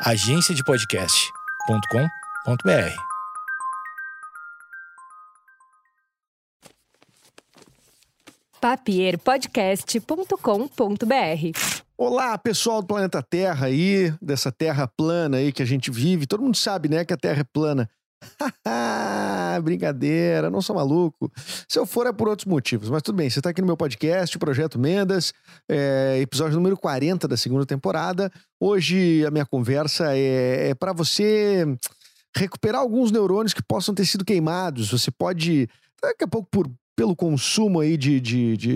agenciadepodcast.com.br. papierpodcast.com.br. Olá, pessoal do planeta Terra aí, dessa terra plana aí que a gente vive. Todo mundo sabe, né, que a Terra é plana. Brincadeira, não sou maluco. Se eu for é por outros motivos, mas tudo bem. Você está aqui no meu podcast, Projeto Mendas, é, episódio número 40 da segunda temporada. Hoje a minha conversa é, é para você recuperar alguns neurônios que possam ter sido queimados. Você pode, daqui a pouco, por, pelo consumo aí de, de, de,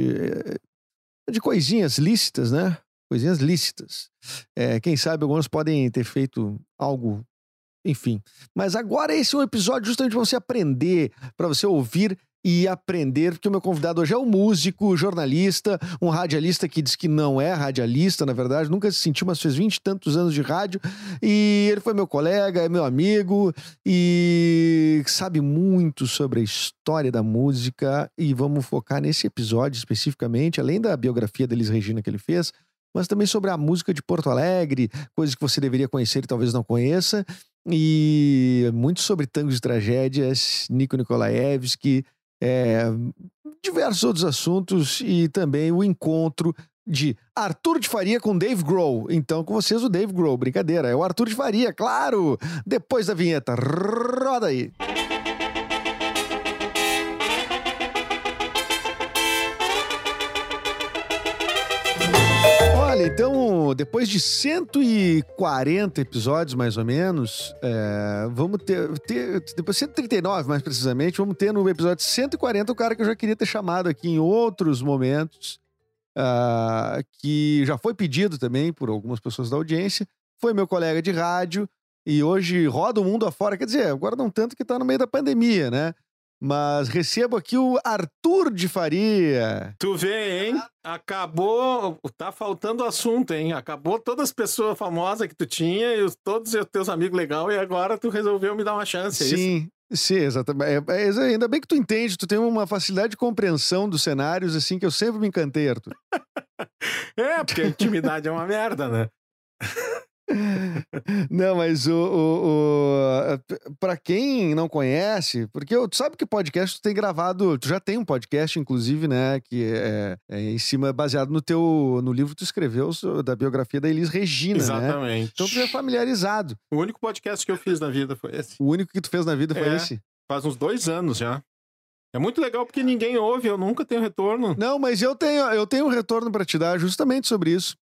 de coisinhas lícitas, né? Coisinhas lícitas. É, quem sabe alguns podem ter feito algo enfim. Mas agora esse é um episódio justamente para você aprender, para você ouvir e aprender, porque o meu convidado hoje é um músico, jornalista, um radialista que diz que não é radialista, na verdade, nunca se sentiu, mas fez vinte e tantos anos de rádio, e ele foi meu colega, é meu amigo, e sabe muito sobre a história da música, e vamos focar nesse episódio especificamente, além da biografia da Elis Regina que ele fez, mas também sobre a música de Porto Alegre, coisas que você deveria conhecer e talvez não conheça, e muito sobre tangos e tragédias, Nico Nikolaevski, é, diversos outros assuntos e também o encontro de Arthur de Faria com Dave Grohl. Então, com vocês, o Dave Grohl, brincadeira, é o Arthur de Faria, claro! Depois da vinheta, roda aí! Olha, então, depois de 140 episódios, mais ou menos, é, vamos ter, ter. Depois 139, mais precisamente, vamos ter no episódio 140 o cara que eu já queria ter chamado aqui em outros momentos, uh, que já foi pedido também por algumas pessoas da audiência. Foi meu colega de rádio e hoje roda o mundo afora. Quer dizer, agora não tanto que tá no meio da pandemia, né? Mas recebo aqui o Arthur de Faria. Tu vê, hein? Acabou. Tá faltando assunto, hein? Acabou todas as pessoas famosas que tu tinha e os, todos os teus amigos legais, e agora tu resolveu me dar uma chance. É Sim. Isso? Sim, exatamente. É, é, ainda bem que tu entende, tu tem uma facilidade de compreensão dos cenários, assim, que eu sempre me encantei, Arthur. é, porque a intimidade é uma merda, né? Não, mas o, o, o para quem não conhece, porque tu sabe que podcast tu tem gravado, tu já tem um podcast inclusive, né, que é, é em cima baseado no teu no livro que tu escreveu da biografia da Elis Regina, né? Exatamente. Né? Então tu é familiarizado. O único podcast que eu fiz na vida foi esse. O único que tu fez na vida foi é, esse. Faz uns dois anos já. É muito legal porque ninguém ouve, eu nunca tenho retorno. Não, mas eu tenho, eu tenho um retorno para te dar justamente sobre isso.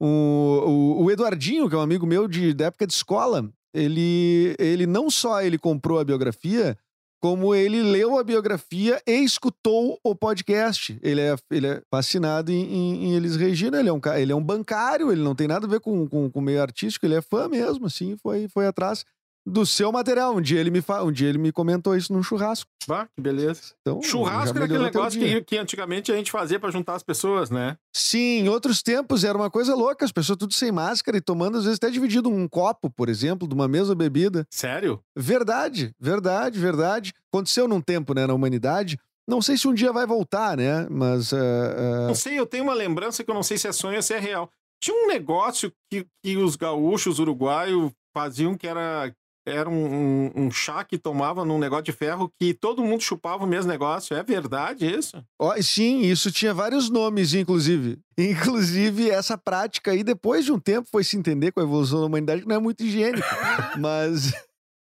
O, o, o, Eduardinho, que é um amigo meu de, da época de escola, ele, ele não só ele comprou a biografia, como ele leu a biografia e escutou o podcast. Ele é, ele é fascinado em, em, em Elis Regina, ele é, um, ele é um bancário, ele não tem nada a ver com, com, com o meio artístico, ele é fã mesmo, assim, foi, foi atrás do seu material. Um dia ele me, fa... um dia ele me comentou isso num churrasco. Ah, que beleza. Então, churrasco era aquele negócio que, que antigamente a gente fazia para juntar as pessoas, né? Sim, em outros tempos era uma coisa louca, as pessoas tudo sem máscara e tomando, às vezes, até dividido um copo, por exemplo, de uma mesma bebida. Sério? Verdade, verdade, verdade. Aconteceu num tempo, né, na humanidade. Não sei se um dia vai voltar, né? Mas. Uh, uh... Não sei, eu tenho uma lembrança que eu não sei se é sonho ou se é real. Tinha um negócio que, que os gaúchos uruguaios faziam que era era um, um, um, chá que tomava num negócio de ferro que todo mundo chupava o mesmo negócio. É verdade isso? Oh, sim, isso tinha vários nomes, inclusive. Inclusive, essa prática aí, depois de um tempo, foi se entender com a evolução da humanidade que não é muito higiênica. mas.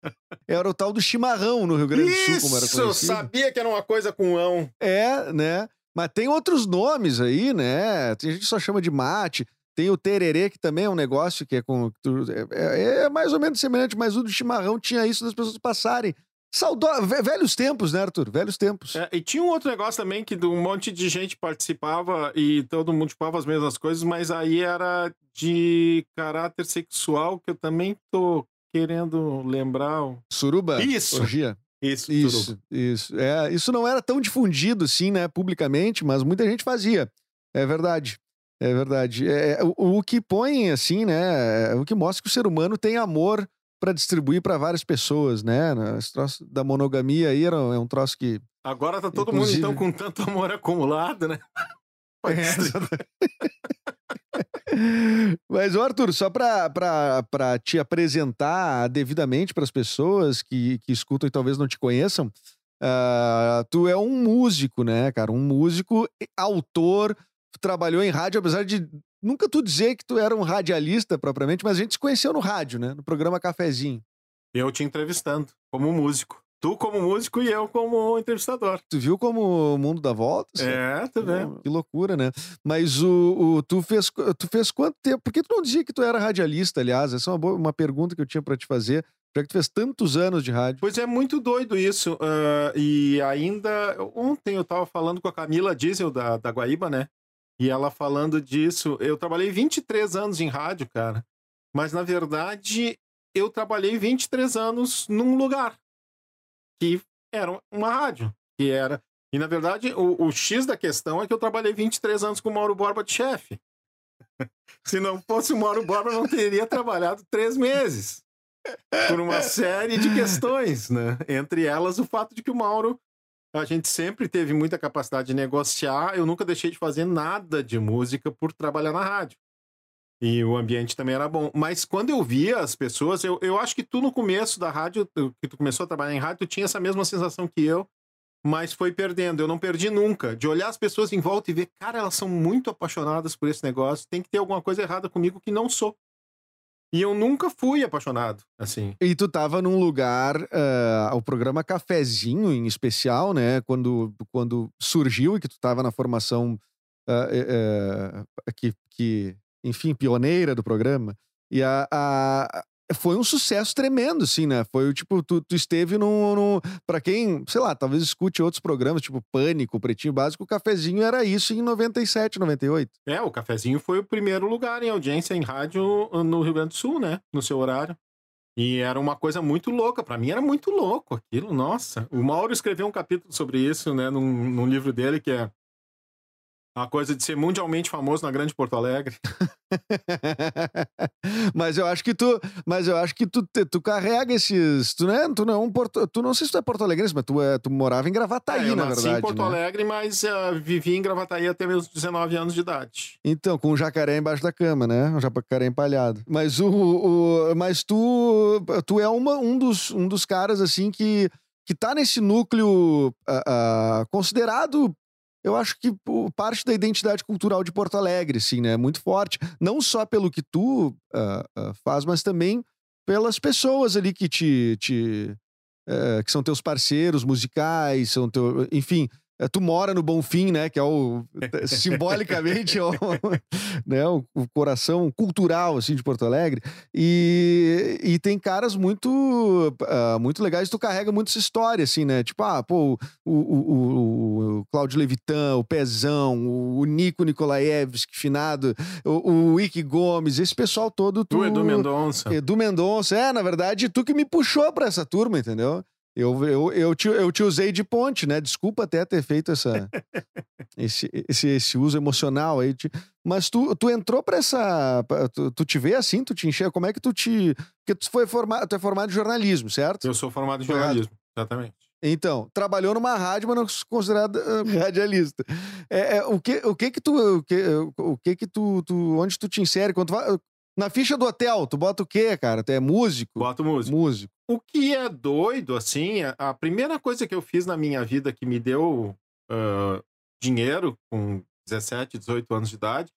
Era o tal do chimarrão no Rio Grande do Sul, como era conhecido. Isso, sabia que era uma coisa com ão. É, né? Mas tem outros nomes aí, né? Tem gente que só chama de mate. Tem o tererê, que também é um negócio que é com. É, é, mais ou menos semelhante, mas o do chimarrão tinha isso das pessoas passarem. Saudó... Velhos tempos, né, Arthur? Velhos tempos. É, e tinha um outro negócio também que um monte de gente participava e todo mundo chupava as mesmas coisas, mas aí era de caráter sexual, que eu também tô querendo lembrar. Suruba? Isso. Orgia. Isso, isso, suruba. isso. É, isso não era tão difundido assim, né, publicamente, mas muita gente fazia. É verdade. É verdade. É, é, o, o, que põe, assim, né? É, o que mostra que o ser humano tem amor para distribuir para várias pessoas, né? Esse troço da monogamia aí era, é um troço que. Agora tá todo inclusive... mundo, então, com tanto amor acumulado, né? É, Mas, Arthur, só para te apresentar devidamente para as pessoas que, que escutam e talvez não te conheçam, uh, tu é um músico, né, cara? Um músico, autor, trabalhou em rádio, apesar de nunca tu dizer que tu era um radialista propriamente, mas a gente se conheceu no rádio, né? No programa Cafezinho. Eu te entrevistando como músico. Tu como músico e eu como entrevistador. Tu viu como o mundo dá voltas? É, vê. Que loucura, né? Mas o, o, tu, fez, tu fez quanto tempo? Por que tu não dizia que tu era radialista, aliás? Essa é uma, boa, uma pergunta que eu tinha para te fazer. Já que tu fez tantos anos de rádio. Pois é, muito doido isso. Uh, e ainda, ontem eu tava falando com a Camila Diesel da, da Guaíba, né? E ela falando disso. Eu trabalhei 23 anos em rádio, cara. Mas na verdade, eu trabalhei 23 anos num lugar que era uma rádio, que era. E na verdade, o, o X da questão é que eu trabalhei 23 anos com o Mauro Borba de chefe. Se não fosse o Mauro Borba, eu não teria trabalhado três meses. Por uma série de questões, né? Entre elas, o fato de que o Mauro a gente sempre teve muita capacidade de negociar. Eu nunca deixei de fazer nada de música por trabalhar na rádio. E o ambiente também era bom. Mas quando eu via as pessoas, eu, eu acho que tu no começo da rádio, que tu começou a trabalhar em rádio, tu tinha essa mesma sensação que eu, mas foi perdendo. Eu não perdi nunca. De olhar as pessoas em volta e ver, cara, elas são muito apaixonadas por esse negócio. Tem que ter alguma coisa errada comigo que não sou. E eu nunca fui apaixonado, assim. E tu tava num lugar, uh, o programa Cafezinho, em especial, né? Quando, quando surgiu e que tu tava na formação uh, uh, que, que enfim, pioneira do programa. E a, a foi um sucesso tremendo, assim, né? Foi o tipo, tu, tu esteve no, no. Pra quem, sei lá, talvez escute outros programas, tipo Pânico, Pretinho Básico, o cafezinho era isso em 97, 98. É, o cafezinho foi o primeiro lugar em audiência em rádio no Rio Grande do Sul, né? No seu horário. E era uma coisa muito louca, para mim era muito louco aquilo, nossa. O Mauro escreveu um capítulo sobre isso, né, num, num livro dele que é a coisa de ser mundialmente famoso na Grande Porto Alegre. mas eu acho que tu, mas eu acho que tu, tu carrega esses, tu não é, tu não é um porto, tu não sei se tu é porto alegrense, mas tu, é, tu morava em Gravataí, é, eu na nasci verdade. em Porto né? Alegre, mas uh, vivi em Gravataí até meus 19 anos de idade. Então, com um jacaré embaixo da cama, né? Um jacaré empalhado. Mas o, o mas tu, tu é uma, um dos, um dos caras assim que que tá nesse núcleo uh, uh, considerado eu acho que parte da identidade cultural de Porto Alegre, sim, né? Muito forte. Não só pelo que tu uh, uh, faz, mas também pelas pessoas ali que te. te uh, que são teus parceiros musicais, são teu. Enfim, é, tu mora no Bonfim, né? Que é o simbolicamente é o, né, o, coração cultural assim de Porto Alegre. E, e tem caras muito uh, muito legais. Tu carrega muita história assim, né? Tipo, ah, pô, o, o, o Cláudio Levitan, o Pezão, o Nico Nikolaevski, finado, o, o Ike Gomes, esse pessoal todo. Tu, tu Edu Mendonça. Edu Mendonça, é, na verdade, tu que me puxou para essa turma, entendeu? Eu, eu, eu, te, eu te usei de ponte, né? Desculpa até ter feito essa, esse, esse, esse uso emocional aí. Mas tu, tu entrou pra essa. Tu, tu te vê assim, tu te enxerga. Como é que tu te. Porque tu, foi formado, tu é formado em jornalismo, certo? Eu sou formado em jornalismo, exatamente. Então, trabalhou numa rádio, mas não considerado uh, radialista. É, é, o que o que que tu o que, o que que tu, tu onde tu te insere quando tu vai, na ficha do hotel, tu bota o quê, cara? Tu é músico? Boto músico. Músico. O que é doido, assim, a primeira coisa que eu fiz na minha vida que me deu uh, dinheiro com 17, 18 anos de idade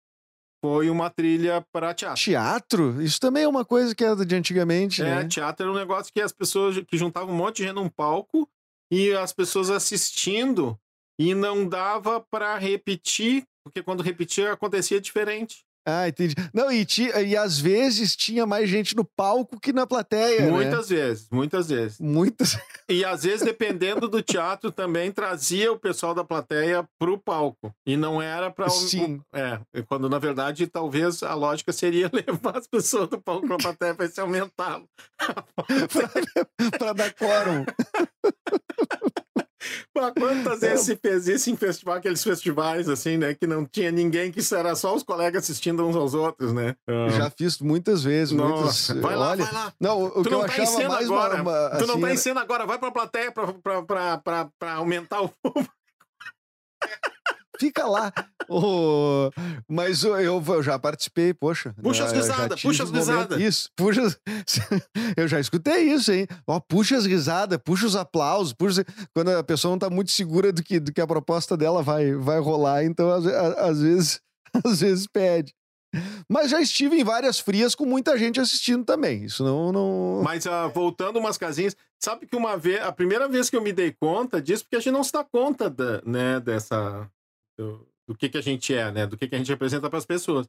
foi uma trilha para teatro. Teatro? Isso também é uma coisa que era de antigamente, é, né? teatro era um negócio que as pessoas que juntavam um monte de gente num palco e as pessoas assistindo e não dava para repetir, porque quando repetia acontecia diferente. Ah, entendi. Não, e, e às vezes tinha mais gente no palco que na plateia. Né? Muitas né? vezes, muitas vezes. Muitas. E às vezes, dependendo do teatro, também trazia o pessoal da plateia pro palco. E não era para Sim. É, quando na verdade talvez a lógica seria levar as pessoas do palco pra plateia para se aumentar. para dar quórum. Pô, quantas vezes se fez isso em festival, aqueles festivais, assim, né? Que não tinha ninguém, que era só os colegas assistindo uns aos outros, né? Um... Já fiz muitas vezes. Nossa, muitas... vai lá, Olha... vai lá. Não, o, tu que não eu tá achava em cena mais agora. Uma, uma, tu não assim, tá era... em cena agora, vai pra plateia pra, pra, pra, pra, pra aumentar o público. Fica lá. Ô, mas eu, eu, já participei, poxa. Puxa né, as já risadas, puxa as risadas. Isso, puxa. Eu já escutei isso, hein? Ó, puxa as risadas, puxa os aplausos, puxa. Quando a pessoa não tá muito segura do que, do que a proposta dela vai, vai rolar, então às, às vezes, às vezes pede. Mas já estive em várias frias com muita gente assistindo também. Isso não. não... Mas ah, voltando umas casinhas, sabe que uma vez, a primeira vez que eu me dei conta disso, porque a gente não se dá conta da, né, dessa. Do, do que, que a gente é, né? Do que, que a gente representa para as pessoas.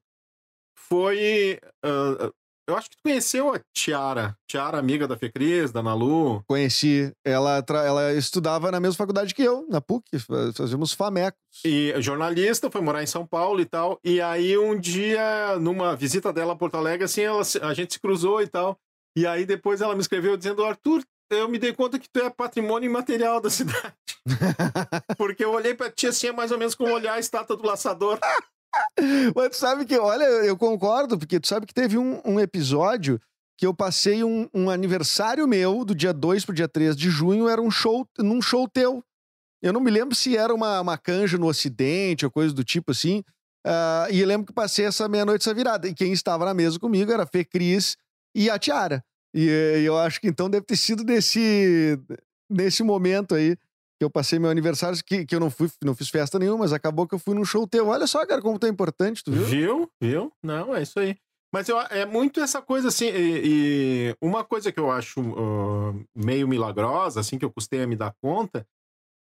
Foi. ah, eu acho que tu conheceu a Tiara. Tiara, amiga da Fecris, da Nalu. Conheci. Ela, ela estudava na mesma faculdade que eu, na PUC. fa- Fazíamos FAMECO. E jornalista, foi morar em São Paulo e tal. E aí, um dia, numa visita dela a Porto Alegre, assim, ela, a gente se cruzou e tal. E aí, depois ela me escreveu dizendo: Arthur, eu me dei conta que tu é patrimônio imaterial da cidade. Porque eu olhei pra ti assim, é mais ou menos como olhar a estátua do laçador. Mas tu sabe que, olha, eu concordo, porque tu sabe que teve um, um episódio que eu passei um, um aniversário meu, do dia 2 pro dia 3 de junho, era um show, num show teu. Eu não me lembro se era uma, uma canja no Ocidente ou coisa do tipo assim. ah, e eu lembro que passei essa meia-noite, essa virada. E quem estava na mesa comigo era a Fê Cris e a Tiara. E, eh, eu acho que então deve ter sido nesse, nesse momento aí que eu passei meu aniversário, que, que eu não fui, não fiz festa nenhuma, mas acabou que eu fui num show teu. Olha só, cara, como tu é importante, tu viu? Viu? Viu? Não, é isso aí. Mas eu, é muito essa coisa assim, e, e uma coisa que eu acho ah, meio milagrosa, assim, que eu custei a me dar conta,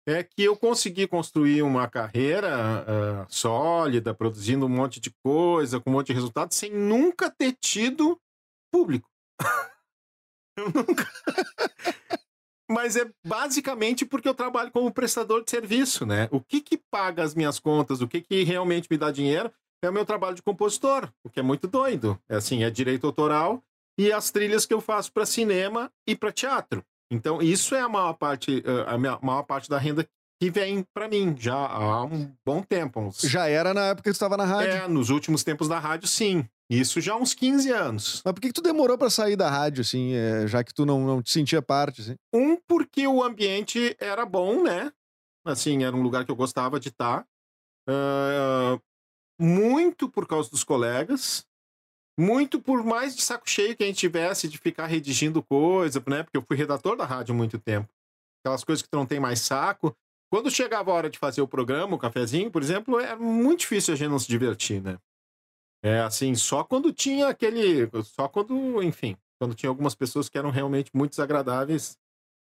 é que eu consegui construir uma carreira ah, sólida, produzindo um monte de coisa, com um monte de resultados, sem nunca ter tido público. eu nunca. Mas é basicamente porque eu trabalho como prestador de serviço, né? O que que paga as minhas contas, o que que realmente me dá dinheiro é o meu trabalho de compositor, o que é muito doido. É assim, é direito autoral e as trilhas que eu faço para cinema e para teatro. Então, isso é a maior parte, eh, a minha- maior parte da renda que vem para mim já há um bom tempo. Uns, Já era na época que estava na rádio. é, nos últimos tempos da rádio, sim. Isso já há uns 15 anos. Mas por que, que tu demorou pra sair da rádio, assim, é, já que tu não, não te sentia parte, assim? Um, porque o ambiente era bom, né? Assim, era um lugar que eu gostava de estar. Ah, muito por causa dos colegas. Muito por mais de saco cheio que a gente tivesse de ficar redigindo coisa, né? Porque eu fui redator da rádio há muito tempo. Aquelas coisas que tu não tem mais saco. Quando chegava a hora de fazer o programa, o cafezinho, por exemplo, era muito difícil a gente não se divertir, né? É assim, só quando tinha aquele. Só quando, enfim, quando tinha algumas pessoas que eram realmente muito desagradáveis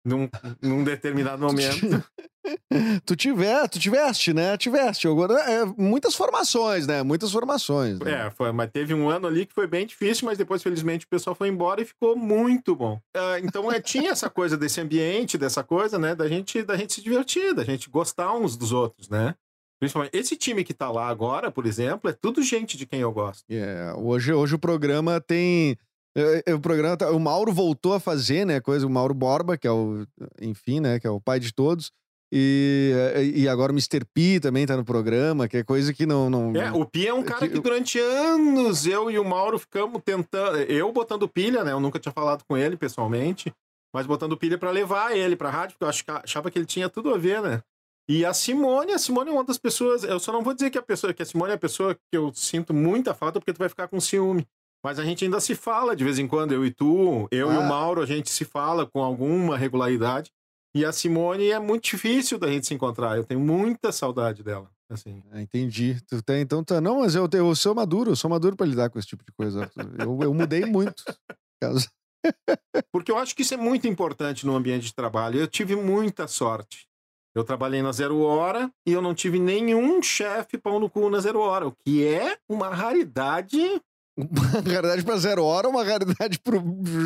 num, num determinado momento. tu, tiver, tu tiveste, né? Tiveste. Agora, é, muitas formações, né? Muitas formações. né? É, foi, mas teve um ano ali que foi bem difícil, mas depois, felizmente, o pessoal foi embora e ficou muito bom. Ah, então, é, tinha essa coisa desse ambiente, dessa coisa, né? Da gente, da gente se divertir, da gente gostar uns dos outros, né? Principalmente, esse time que tá lá agora, por exemplo, é tudo gente de quem eu gosto. É, hoje, hoje o programa tem. é, é, o programa tá- o Mauro voltou a fazer, né? Coisa, o Mauro Borba, que é o. Enfim, né? Que é o pai de todos. E, e agora o Mr. P também tá no programa, que é coisa que não. não... É, o Pia é um cara que- que durante anos eu e o Mauro ficamos tentando. Eu botando pilha, né? Eu nunca tinha falado com ele pessoalmente, mas botando pilha pra levar ele pra rádio, porque eu ach- achava que ele tinha tudo a ver, né? E a Simone, a Simone é uma das pessoas. Eu só não vou dizer que a pessoa, que a Simone é a pessoa que eu sinto muita falta, porque tu vai ficar com ciúme. Mas a gente ainda se fala de vez em quando, eu e tu, eu e o Ah. Mauro, a gente se fala com alguma regularidade. E a Simone é muito difícil da gente se encontrar. Eu tenho muita saudade dela. Assim. Ah, entendi. Tu tem, então tá. Não, mas eu, eu sou maduro, eu sou maduro pra lidar com esse tipo de coisa. Eu, eu mudei muito. Caso- Porque eu acho que isso é muito importante no ambiente de trabalho. Eu tive muita sorte. Eu trabalhei na Zero Hora e eu não tive nenhum chefe pau no cu na Zero Hora, o que é uma raridade. Uma raridade pra zero hora, uma raridade pro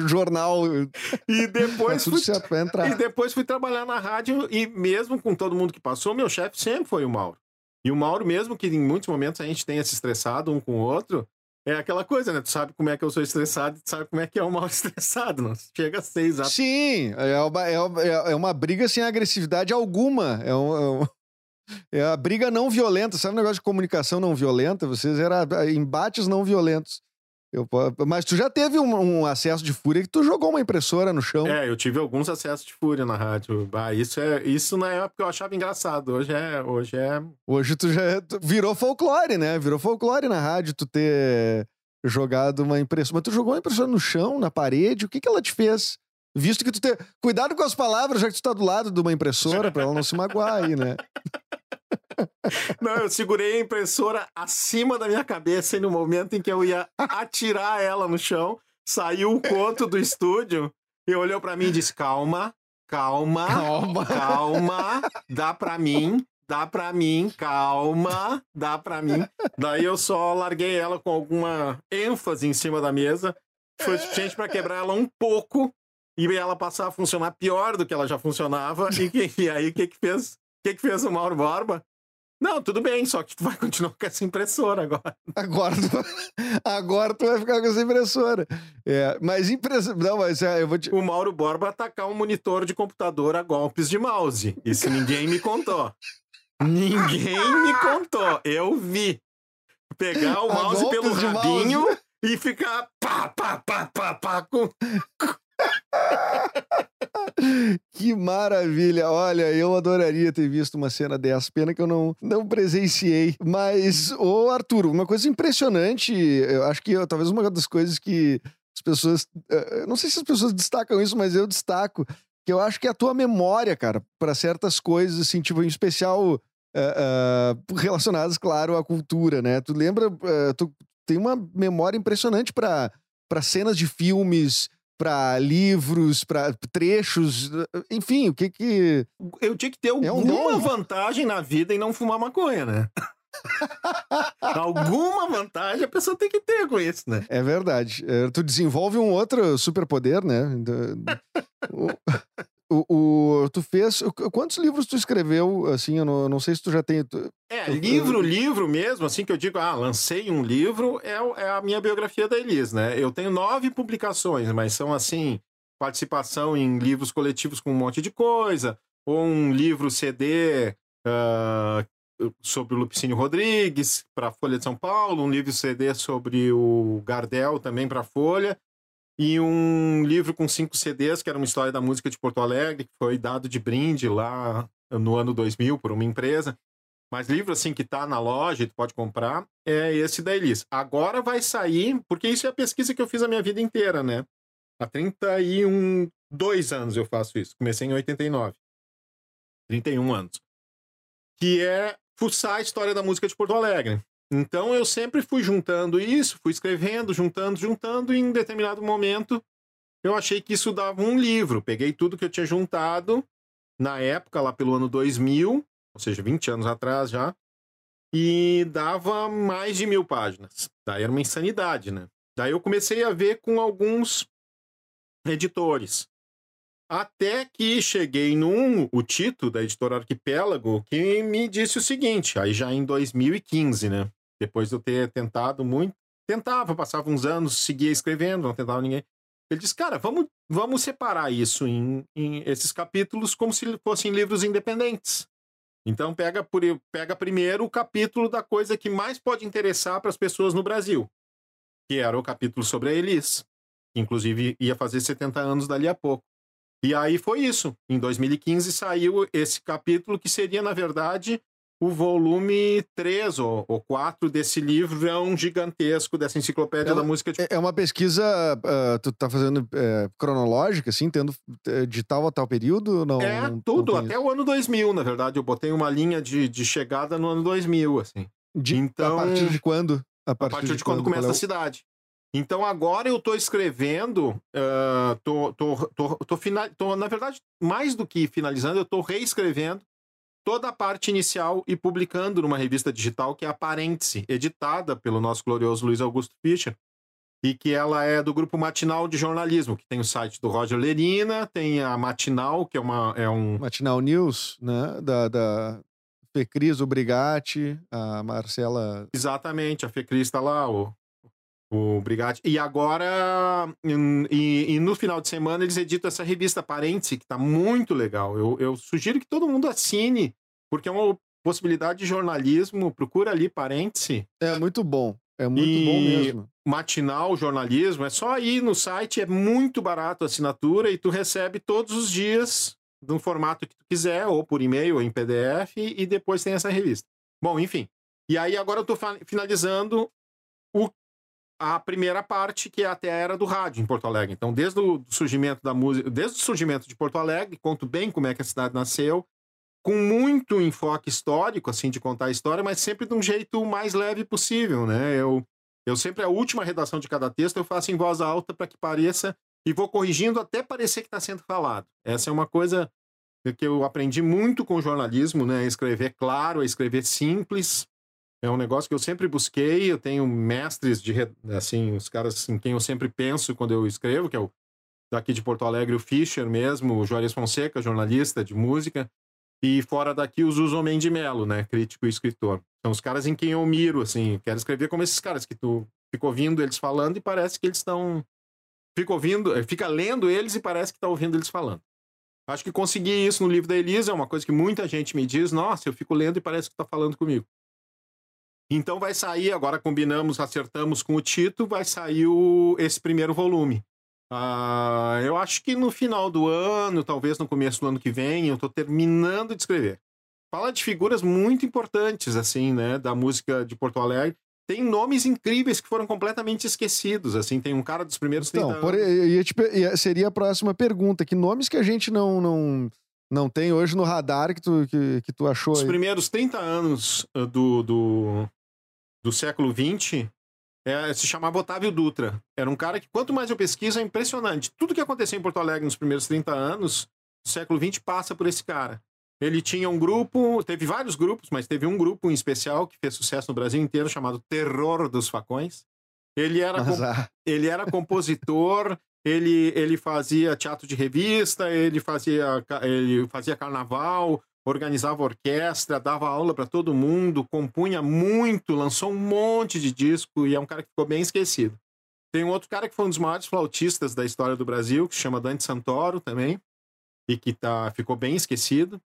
jornal. E depois, Tá fui, e depois fui trabalhar na rádio e mesmo com todo mundo que passou, meu chefe sempre foi o Mauro. E o Mauro, mesmo que em muitos momentos a gente tenha se estressado um com o outro, é aquela coisa, né? Tu sabe como é que eu sou estressado, tu sabe como é que é o Mauro estressado. Não chega a ser exato. Sim, é uma, é uma- é uma briga sem agressividade alguma. É, um- é um- é briga não violenta. Sabe o negócio de comunicação não violenta? Vocês eram embates não violentos. Eu, mas tu já teve um, um, acesso de fúria que tu jogou uma impressora no chão. É, eu tive alguns acessos de fúria na rádio. Ah, isso, é, isso na época eu achava engraçado. Hoje é. Hoje, é... hoje tu já tu virou folclore, né? Virou folclore na rádio tu ter jogado uma impressora. Mas tu jogou uma impressora no chão, na parede. O que, que ela te fez? Visto que tu tem. Cuidado com as palavras, já que tu tá do lado de uma impressora, pra ela não se magoar aí, né? Não, eu segurei a impressora acima da minha cabeça e no momento em que eu ia atirar ela no chão, saiu o conto do estúdio e olhou para mim e disse: Calma, calma, calma, calma, dá pra mim, dá pra mim, calma, dá pra mim. Daí eu só larguei ela com alguma ênfase em cima da mesa. Foi suficiente para quebrar ela um pouco e ela passar a funcionar pior do que ela já funcionava. E, e aí, o que que fez? O que que fez o Mauro Borba? Não, tudo bem, só que tu vai continuar com essa impressora agora. Agora tu, agora tu vai ficar com essa impressora. É, mas impressora. Não, mas é, eu vou te. O Mauro Borba atacar um monitor de computador a golpes de mouse. Isso ninguém me contou. Ninguém me contou. Eu vi. Pegar o mouse pelo rabinho mouse. e ficar pá, pá, pá, pá, pá, com, que maravilha! Olha, eu adoraria ter visto uma cena dessa. Pena que eu não, não presenciei. Mas, ô Arthur, uma coisa impressionante, eu acho que talvez uma das coisas que as pessoas. Eh, não sei se as pessoas destacam isso, mas eu destaco. Que eu acho que é a tua memória, cara, para certas coisas, assim, tipo, em especial. Uh, uh, relacionadas, claro, à cultura, né? Tu lembra, uh, tu tem uma memória impressionante para cenas de filmes, para livros, para trechos, enfim, o que que. Eu tinha que ter alguma é um vantagem na vida em não fumar maconha, né? Alguma vantagem a pessoa tem que ter com isso, né? É verdade. É, tu desenvolve um outro superpoder, né? O, o, tu fez. Quantos livros tu escreveu? Assim, eu não, eu não sei se tu já tem. Tu, é, livro, livro mesmo, assim que eu digo, ah, lancei um livro, é, é a minha biografia da Elis, né? Eu tenho nove publicações, mas são assim, participação em livros coletivos com um monte de coisa, ou um livro CD uh, ah, sobre o Lupicínio Rodrigues para a Folha de São Paulo, um livro CD sobre o Gardel também para a Folha e um livro com cinco CDs, que era uma história da música de Porto Alegre, que foi dado de brinde lá no ano 2000 por uma empresa. Mas livro assim que tá na loja, tu pode comprar, é esse da Elis. Agora vai sair, porque isso é a pesquisa que eu fiz a minha vida inteira, né? Há 31, dois anos eu faço isso. Comecei em 89. 31 anos. Que é fuçar a história da música de Porto Alegre. Então eu sempre fui juntando isso, fui escrevendo, juntando, juntando, e em determinado momento eu achei que isso dava um livro. Peguei tudo que eu tinha juntado na época, lá pelo ano 2000, ou seja, 20 anos atrás já, e dava mais de mil páginas. Daí era uma insanidade, né? Daí eu comecei a ver com alguns editores. Até que cheguei num, o Tito, da editora Arquipélago, que me disse o seguinte, aí já em 2015, né? Depois de eu ter tentado muito, tentava, passava uns anos, seguia escrevendo, não tentava ninguém. Ele disse, cara, vamos, vamos separar isso em, em esses capítulos como se fossem livros independentes. Então pega, por, pega primeiro o capítulo da coisa que mais pode interessar para as pessoas no Brasil, que era o capítulo sobre a Elis, que inclusive ia fazer 70 anos dali a pouco. E aí foi isso. Em 2015 saiu esse capítulo que seria, na verdade, o volume 3 ou, ou 4 desse livrão gigantesco dessa enciclopédia é, da música. De... É uma pesquisa, uh, tu tá fazendo uh, cronológica, assim, tendo uh, de tal a tal período? Não, é, não, tudo, não até o ano 2000, na verdade. Eu botei uma linha de, de chegada no ano 2000, assim. De, então, a partir de quando? A partir, a partir de, de, quando, quando começa é a cidade. Então agora eu tô escrevendo, uh, tô, tô, tô, tô, tô, na verdade, mais do que finalizando, eu tô reescrevendo toda a parte inicial e publicando numa revista digital que é a Parêntese, editada pelo nosso glorioso Luiz Augusto Fischer, e que ela é do grupo Matinal de Jornalismo, que tem o site do Roger Lerina, tem a Matinal, que é, uma, é um... Matinal News, né, da, da Fecris, o Brigatti, a Marcela... Exatamente, a Fecris está lá, o, o Brigatti. E agora, e, e, no final de semana, eles editam essa revista Parêntese, que está muito legal. Eu, eu, sugiro que todo mundo assine, porque é uma possibilidade de jornalismo. Procura ali Parêntese. É muito bom. É muito E- bom mesmo. matinal jornalismo, é só ir no site, é muito barato a assinatura e tu recebe todos os dias no formato que tu quiser, ou por e-mail, ou em PDF, e depois tem essa revista. Bom, enfim. E aí agora eu tô fa- finalizando o, a primeira parte, que é até a era do rádio em Porto Alegre. Então, desde o surgimento da música, desde o surgimento de Porto Alegre, conto bem como é que a cidade nasceu, com muito enfoque histórico, assim, de contar a história, mas sempre de um jeito mais leve possível, né? Eu, eu sempre, a última redação de cada texto, eu faço em voz alta para que pareça, e vou corrigindo até parecer que está sendo falado. Essa é uma coisa que eu aprendi muito com jornalismo, né? Escrever claro, escrever simples. É um negócio que eu sempre busquei. Eu tenho mestres de, assim, os caras em quem eu sempre penso quando eu escrevo, que é o daqui de Porto Alegre, o Fischer mesmo, o Juarez Fonseca, jornalista de música. E fora daqui, o Zuzo Mendes Melo, né? Crítico e escritor. São os caras em quem eu miro, assim. Quero escrever como esses caras que tu fica ouvindo eles falando e parece que eles estão. Fica ouvindo, eh, fica lendo eles e parece que tá ouvindo eles falando. Acho que consegui isso no livro da Elisa, é uma coisa que muita gente me diz. Nossa, eu fico lendo e parece que tá falando comigo. Então vai sair, agora combinamos, acertamos com o Tito, vai sair o- esse primeiro volume. Ah, eu acho que no final do ano, talvez no começo do ano que vem, eu tô terminando de escrever. Fala de figuras muito importantes, assim, né, da música de Porto Alegre. Tem nomes incríveis que foram completamente esquecidos, assim, tem um cara dos primeiros 30 Então, por, anos. eu ia te per- ia- seria a próxima pergunta. Que nomes que a gente não, não, não tem hoje no radar que tu, que, que tu achou Os aí? primeiros 30 anos uh, do, do, do século XX é, se chamava Otávio Dutra. Era um cara que, quanto mais eu pesquiso, é impressionante. Tudo que aconteceu em Porto Alegre nos primeiros 30 anos do século XX passa por esse cara. Ele tinha um grupo, teve vários grupos, mas teve um grupo em especial que fez sucesso no Brasil inteiro, chamado Terror dos Facões. Ele era, com- ele era compositor, ele, ele fazia teatro de revista, ele fazia, ele fazia carnaval, organizava orquestra, dava aula para todo mundo, compunha muito, lançou um monte de disco e é um cara que ficou bem esquecido. Tem um outro cara que foi um dos maiores flautistas da história do Brasil, que se chama Dante Santoro também, e que tá, ficou bem esquecido.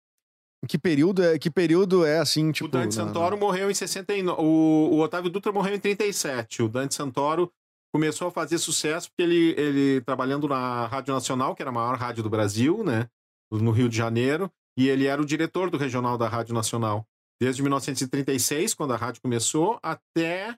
que período é, que período é assim, tipo... o Dante na- Santoro morreu em 69. O, o Otávio Dutra morreu em 37. O Dante Santoro começou a fazer sucesso porque ele, ele trabalhando na Rádio Nacional, que era a maior rádio do Brasil, né? No Rio de Janeiro, e ele era o diretor do regional da Rádio Nacional. Desde 1936, quando a rádio começou, até,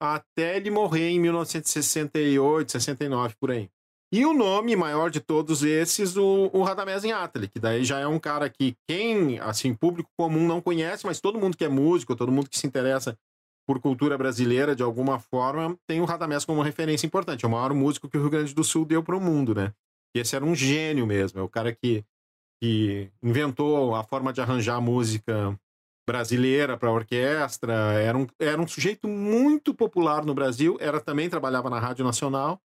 até ele morrer em 1968, 69, por aí. E o nome maior de todos esses, o, o Radamés Inátali, que daí já é um cara que quem, assim, público comum não conhece, mas todo mundo que é músico, todo mundo que se interessa por cultura brasileira de alguma forma, tem o Radamés como referência importante. É o maior músico que o Rio Grande do Sul deu para o mundo, né? E esse era um gênio mesmo, é o cara que, que inventou a forma de arranjar música brasileira para orquestra, era um, era um sujeito muito popular no Brasil, era também trabalhava na Rádio Nacional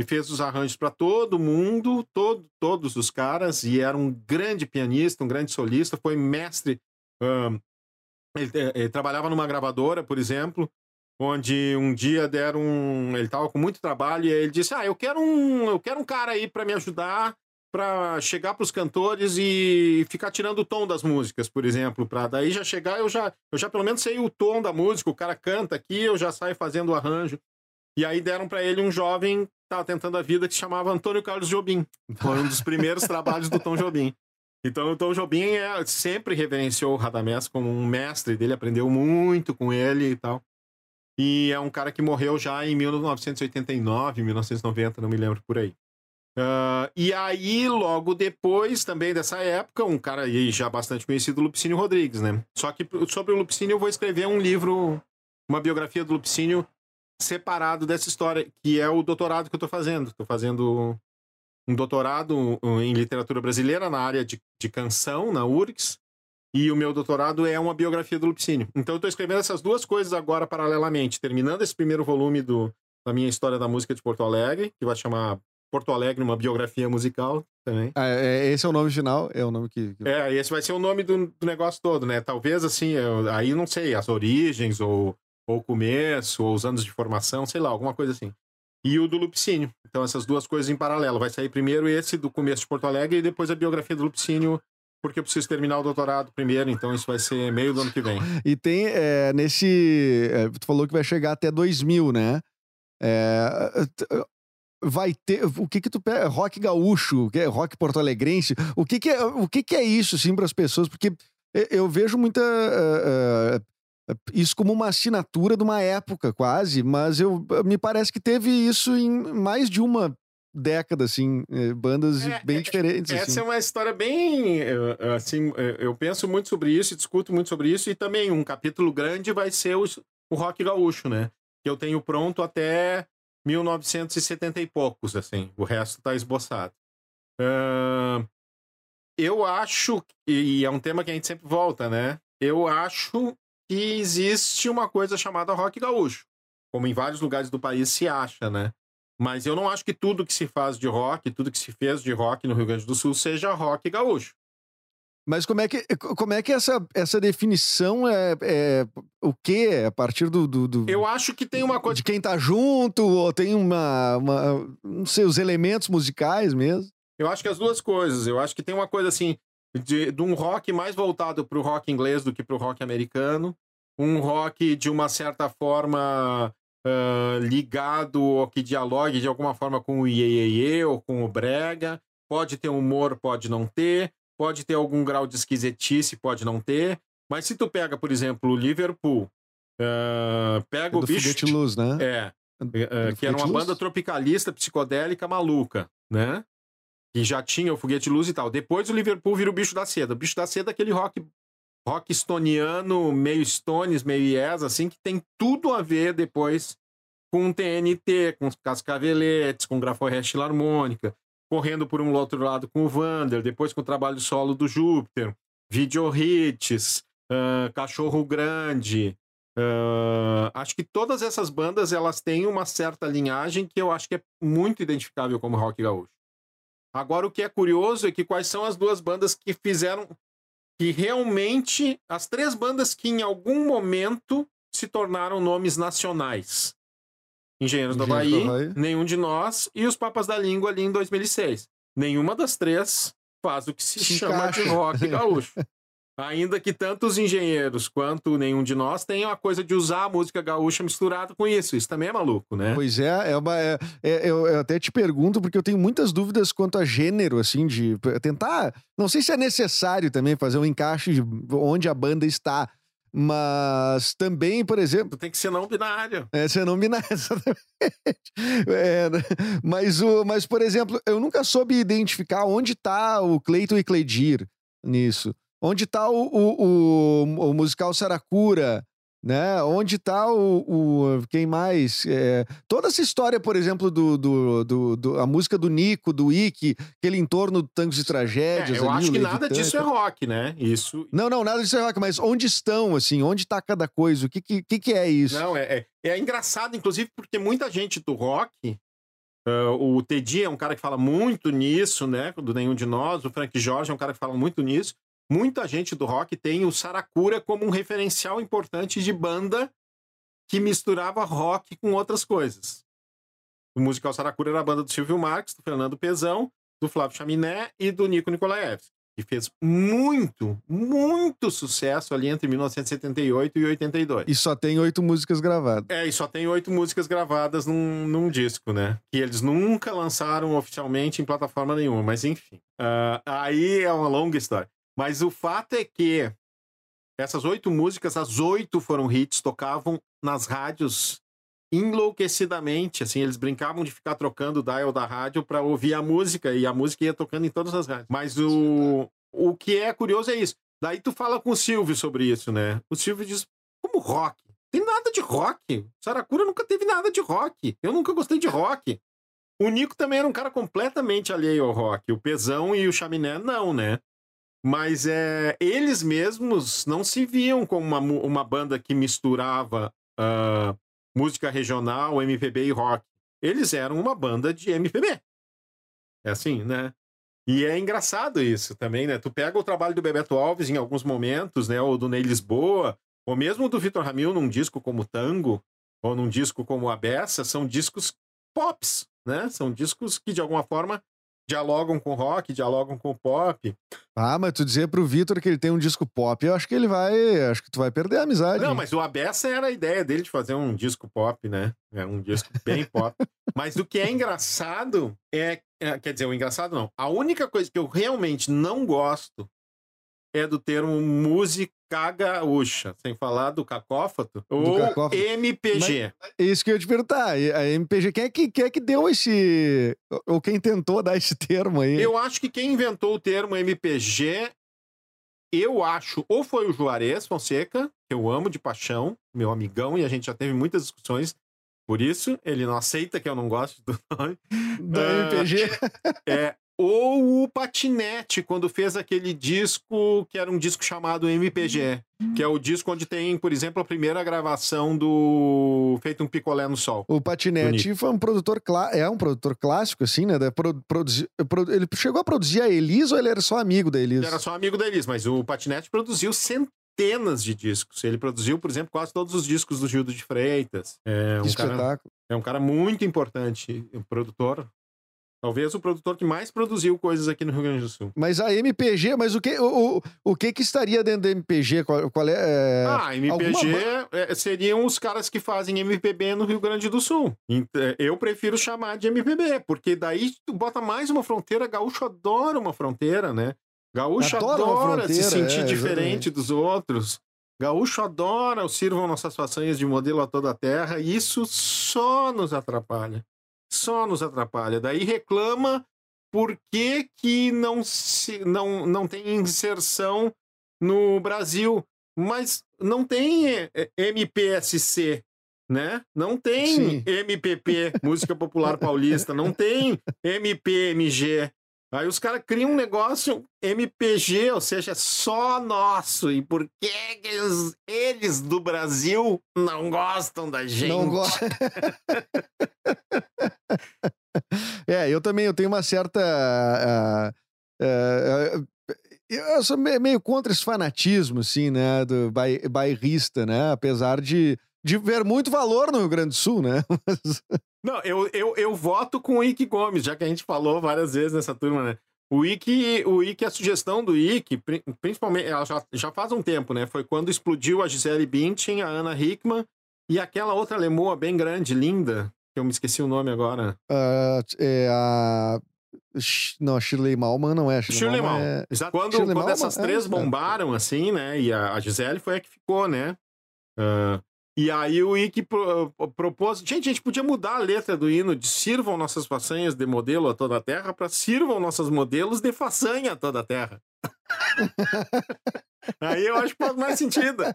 e fez os arranjos para todo mundo, todo, todos os caras, e era um grande pianista, um grande solista, foi mestre. ahn, ele, eh, ele trabalhava numa gravadora, por exemplo, onde um dia deram um, ele estava com muito trabalho e ele disse: "Ah, eu quero um, eu quero um cara aí para me ajudar para chegar para os cantores e ficar tirando o tom das músicas, por exemplo, para daí já chegar eu já eu já pelo menos sei o tom da música, o cara canta aqui, eu já saio fazendo o arranjo. E aí deram para ele um jovem que tentando a vida que se chamava Antônio Carlos Jobim. Foi um dos primeiros trabalhos do Tom Jobim. Então o Tom Jobim é, sempre reverenciou o Radamés como um mestre dele, aprendeu muito com ele e tal. E é um cara que morreu já em 1989, 1990, não me lembro por aí. Ah, e aí, logo depois, também dessa época, um cara aí já bastante conhecido, Lupicínio Rodrigues, né? Só que sobre o Lupicínio eu vou escrever um livro, uma biografia do Lupicínio separado dessa história, que é o doutorado que eu estou fazendo. Estou fazendo um doutorado em literatura brasileira na área de, de canção, na URGS, e o meu doutorado é uma biografia do Lupicínio. Então eu estou escrevendo essas duas coisas agora paralelamente, terminando esse primeiro volume do, da minha história da música de Porto Alegre, que vai chamar Porto Alegre, uma biografia musical também. Ah, é- é- esse é o nome final? É o nome que. É, esse vai ser o nome do, do negócio todo, né? Talvez assim, eu- aí não sei, as origens, ou, ou o começo, ou os anos de formação, sei lá, alguma coisa assim. E o do Lupicínio. Então, essas duas coisas em paralelo. Vai sair primeiro esse do começo de Porto Alegre e depois a biografia do Lupicínio porque eu preciso terminar o doutorado primeiro, então isso vai ser meio do ano que vem. E tem é, nesse. é, tu falou que vai chegar até 2000, né? É, vai ter. O que que tu pega? Rock gaúcho, que é rock porto-alegrense? O que que é, o que que é isso, assim, para as pessoas? Porque eu- vejo muita. é, é, isso como uma assinatura de uma época, quase, mas eu me parece que teve isso em mais de uma década, assim, é, bandas É, bem é, diferentes. Essa assim. é uma história bem. Assim, eu penso muito sobre isso, discuto muito sobre isso, e também um capítulo grande vai ser o, o rock gaúcho, né? Que eu tenho pronto até 1970 e poucos, assim. O resto tá esboçado. Ahn, eu acho, e é um tema que a gente sempre volta, né? Eu acho que existe uma coisa chamada rock gaúcho. Como em vários lugares do país se acha, né? Mas eu não acho que tudo que se faz de rock, tudo que se fez de rock no Rio Grande do Sul seja rock gaúcho. Mas como é que, como é que essa, essa definição é, é o quê? A partir do, do, do- Eu acho que tem uma coisa. de quem tá junto ou tem uma, uma não sei os elementos musicais mesmo? Eu acho que as duas coisas. Eu acho que tem uma coisa assim de, de um rock mais voltado pro rock inglês do que pro rock americano. Um rock de uma certa forma ah, ligado ou que dialogue de alguma forma com o iê, iê, iê ou com o brega. Pode ter humor, pode não ter. Pode ter algum grau de esquisitice, pode não ter. Mas se tu pega, por exemplo, o Liverpool, ah, pega o do bicho. Foguete Luz, né? É, é, que era uma banda tropicalista, psicodélica, maluca, né? Que já tinha o Foguete Luz e tal. Depois o Liverpool vira o Bicho da Seda. O Bicho da Seda é aquele rock, rock estoniano, meio Stones, meio Yes, assim, que tem tudo a ver depois com TNT, com os Cascaveletes, com Graforrest Harmônica, correndo por um outro lado com o Vander, depois com o trabalho solo do Júpiter, Video Hits, ah, Cachorro Grande, ah, acho que todas essas bandas elas têm uma certa linhagem que eu acho que é muito identificável como rock gaúcho. Agora o que é curioso é que quais são as duas bandas que fizeram que realmente as três bandas que em algum momento se tornaram nomes nacionais. Engenheiros Engenheiros do Havaí, Havaí. nenhum de nós e os Papas da Língua ali em 2006. Nenhuma das três faz o que se, Se chama encaixa. de rock gaúcho. Ainda que tanto os engenheiros quanto nenhum de nós tenham a coisa de usar a música gaúcha misturada com isso. Isso também é maluco, né? Pois é, é uma, é- é- eu, eu até te pergunto, porque eu tenho muitas dúvidas quanto a gênero, assim, de tentar. Não sei se é necessário também fazer um encaixe de onde a banda está, mas também, por exemplo. Tem que ser não binário. É, você não me exatamente. É, né? mas, o, mas, por exemplo, eu nunca soube identificar onde tá o Cleiton e Cleidir nisso. Onde tá o, o, o, o musical Saracura, né? Onde tá o, o quem mais? É, toda essa história, por exemplo, do, do, do, do- a música do Nico, do Ike, aquele entorno do Tangos e É, Tragédias. eu ali, acho que nada disso é rock, né? Isso. Não, não, nada disso é rock, mas onde estão, assim? Onde tá cada coisa? O que que, que, é isso? Não, é, é, é engraçado, inclusive, porque muita gente do rock. ah, o Teddy é um cara que fala muito nisso, né? Do nenhum de nós. O Frank Jorge é um cara que fala muito nisso. Muita gente do rock tem o Saracura como um referencial importante de banda que misturava rock com outras coisas. O musical Saracura era a banda do Silvio Marques, do Fernando Pezão, do Flávio Chaminé e do Nico Nikolaevski, que fez muito, muito sucesso ali entre 1978 e 82. E só tem oito músicas gravadas. É, e só tem oito músicas gravadas num, num disco, né? Que eles nunca lançaram oficialmente em plataforma nenhuma, mas enfim. Ah, aí é uma longa história. Mas o fato é que essas oito músicas, as oito foram hits, tocavam nas rádios enlouquecidamente, assim, eles brincavam de ficar trocando o dial da rádio para ouvir a música, e a música ia tocando em todas as rádios. Mas o, o que é curioso é isso. Daí tu fala com o Silvio sobre isso, né? O Silvio diz, como rock? Tem nada de rock. Saracura nunca teve nada de rock. Eu nunca gostei de rock. O Nico também era um cara completamente alheio ao rock. O Pezão e o Chaminé, não, né? Mas é, eles mesmos não se viam como uma, uma banda que misturava ah, música regional, MPB e rock. Eles eram uma banda de MPB. É assim, né? E é engraçado isso também, né? Tu pega o trabalho do Bebeto Alves em alguns momentos, né? Ou do Ney Lisboa, ou mesmo do Vitor Ramil num disco como Tango, ou num disco como A Beça, são discos pops, né? São discos que, de alguma forma, dialogam com rock, dialogam com pop. Ah, mas tu dizer pro Vitor que ele tem um disco pop, eu acho que ele vai. Acho que tu vai perder a amizade. Não, hein? mas o Abessa era a ideia dele de fazer um disco pop, né? É um disco bem pop. Mas o que é engraçado é, é- Quer dizer, o engraçado não. A única coisa que eu realmente não gosto é do termo música gaúcha, sem falar do cacófato, ou cacófato. MPG. É isso que eu ia te perguntar. A MPG, quem é que, quem é que deu esse. Ou quem tentou dar esse termo aí? Eu acho que quem inventou o termo MPG, eu acho, ou foi o Juarez Fonseca, que eu amo de paixão, meu amigão, e a gente já teve muitas discussões por isso, ele não aceita que eu não gosto do nome. Da Ah, MPG. É, ou o Patinete, quando fez aquele disco que era um disco chamado MPG, que é o disco onde tem, por exemplo, a primeira gravação do Feito um Picolé no Sol. O Patinete foi um produtor é um produtor clássico, assim, né? da- Ele chegou a produzir a Elis ou ele era só amigo da Elis? Ele era só amigo deles, mas o Patinete produziu centenas de discos. Ele produziu, por exemplo, quase todos os discos do Gildo de Freitas. É um, cara, espetáculo. é um cara muito importante, um produtor. Talvez o produtor que mais produziu coisas aqui no Rio Grande do Sul. Mas a MPG, mas o que, o, o, o que que estaria dentro da MPG? Qual, qual é, é, Ah, MPG alguma é, seriam os caras que fazem MPB no Rio Grande do Sul. É, Eu prefiro chamar de MPB, porque daí tu bota mais uma fronteira. Gaúcho adora uma fronteira, né? Gaúcho Adora adora, se fronteira, sentir é, diferente dos outros. Gaúcho adora o sirvam nossas façanhas de modelo a toda a terra. E isso só nos atrapalha. Só nos atrapalha. Daí reclama por que, que não, se, não, não tem inserção no Brasil. Mas não tem é, é, MPSC, né? Não tem Sim. MPP, Música Popular Paulista, não tem MPMG. Aí os caras criam um negócio MPG, ou seja, só nosso. E por que, eles, eles do Brasil não gostam da gente? Não gosto. é, eu também eu tenho uma certa. ah, ah, eu sou me- meio contra esse fanatismo, assim, né? Do bai- bairrista, né? Apesar de, de ver muito valor no Rio Grande do Sul, né? Mas- Não, eu, eu, eu voto com o Ike Gomes, já que a gente falou várias vezes nessa turma, né? O Ike, o Ike, a sugestão do Ike, pri- principalmente, ela já, já faz um tempo, né? Foi quando explodiu a Gisele Bündchen, a Ana Hickman e aquela outra lemoa bem grande, linda, que eu me esqueci o nome agora. ah, é a. Não, a Shirley Malman não é. A Shirley Malman Mal. é- Exato. Quando, Shirley quando Malman, essas é, três é. bombaram, assim, né? E a, a Gisele foi a que ficou, né? Ah, e aí o Ike pro- propôs... Gente, a gente podia mudar a letra do hino de sirvam nossas façanhas de modelo a toda a terra para sirvam nossos modelos de façanha a toda a terra. aí eu acho que faz mais sentido.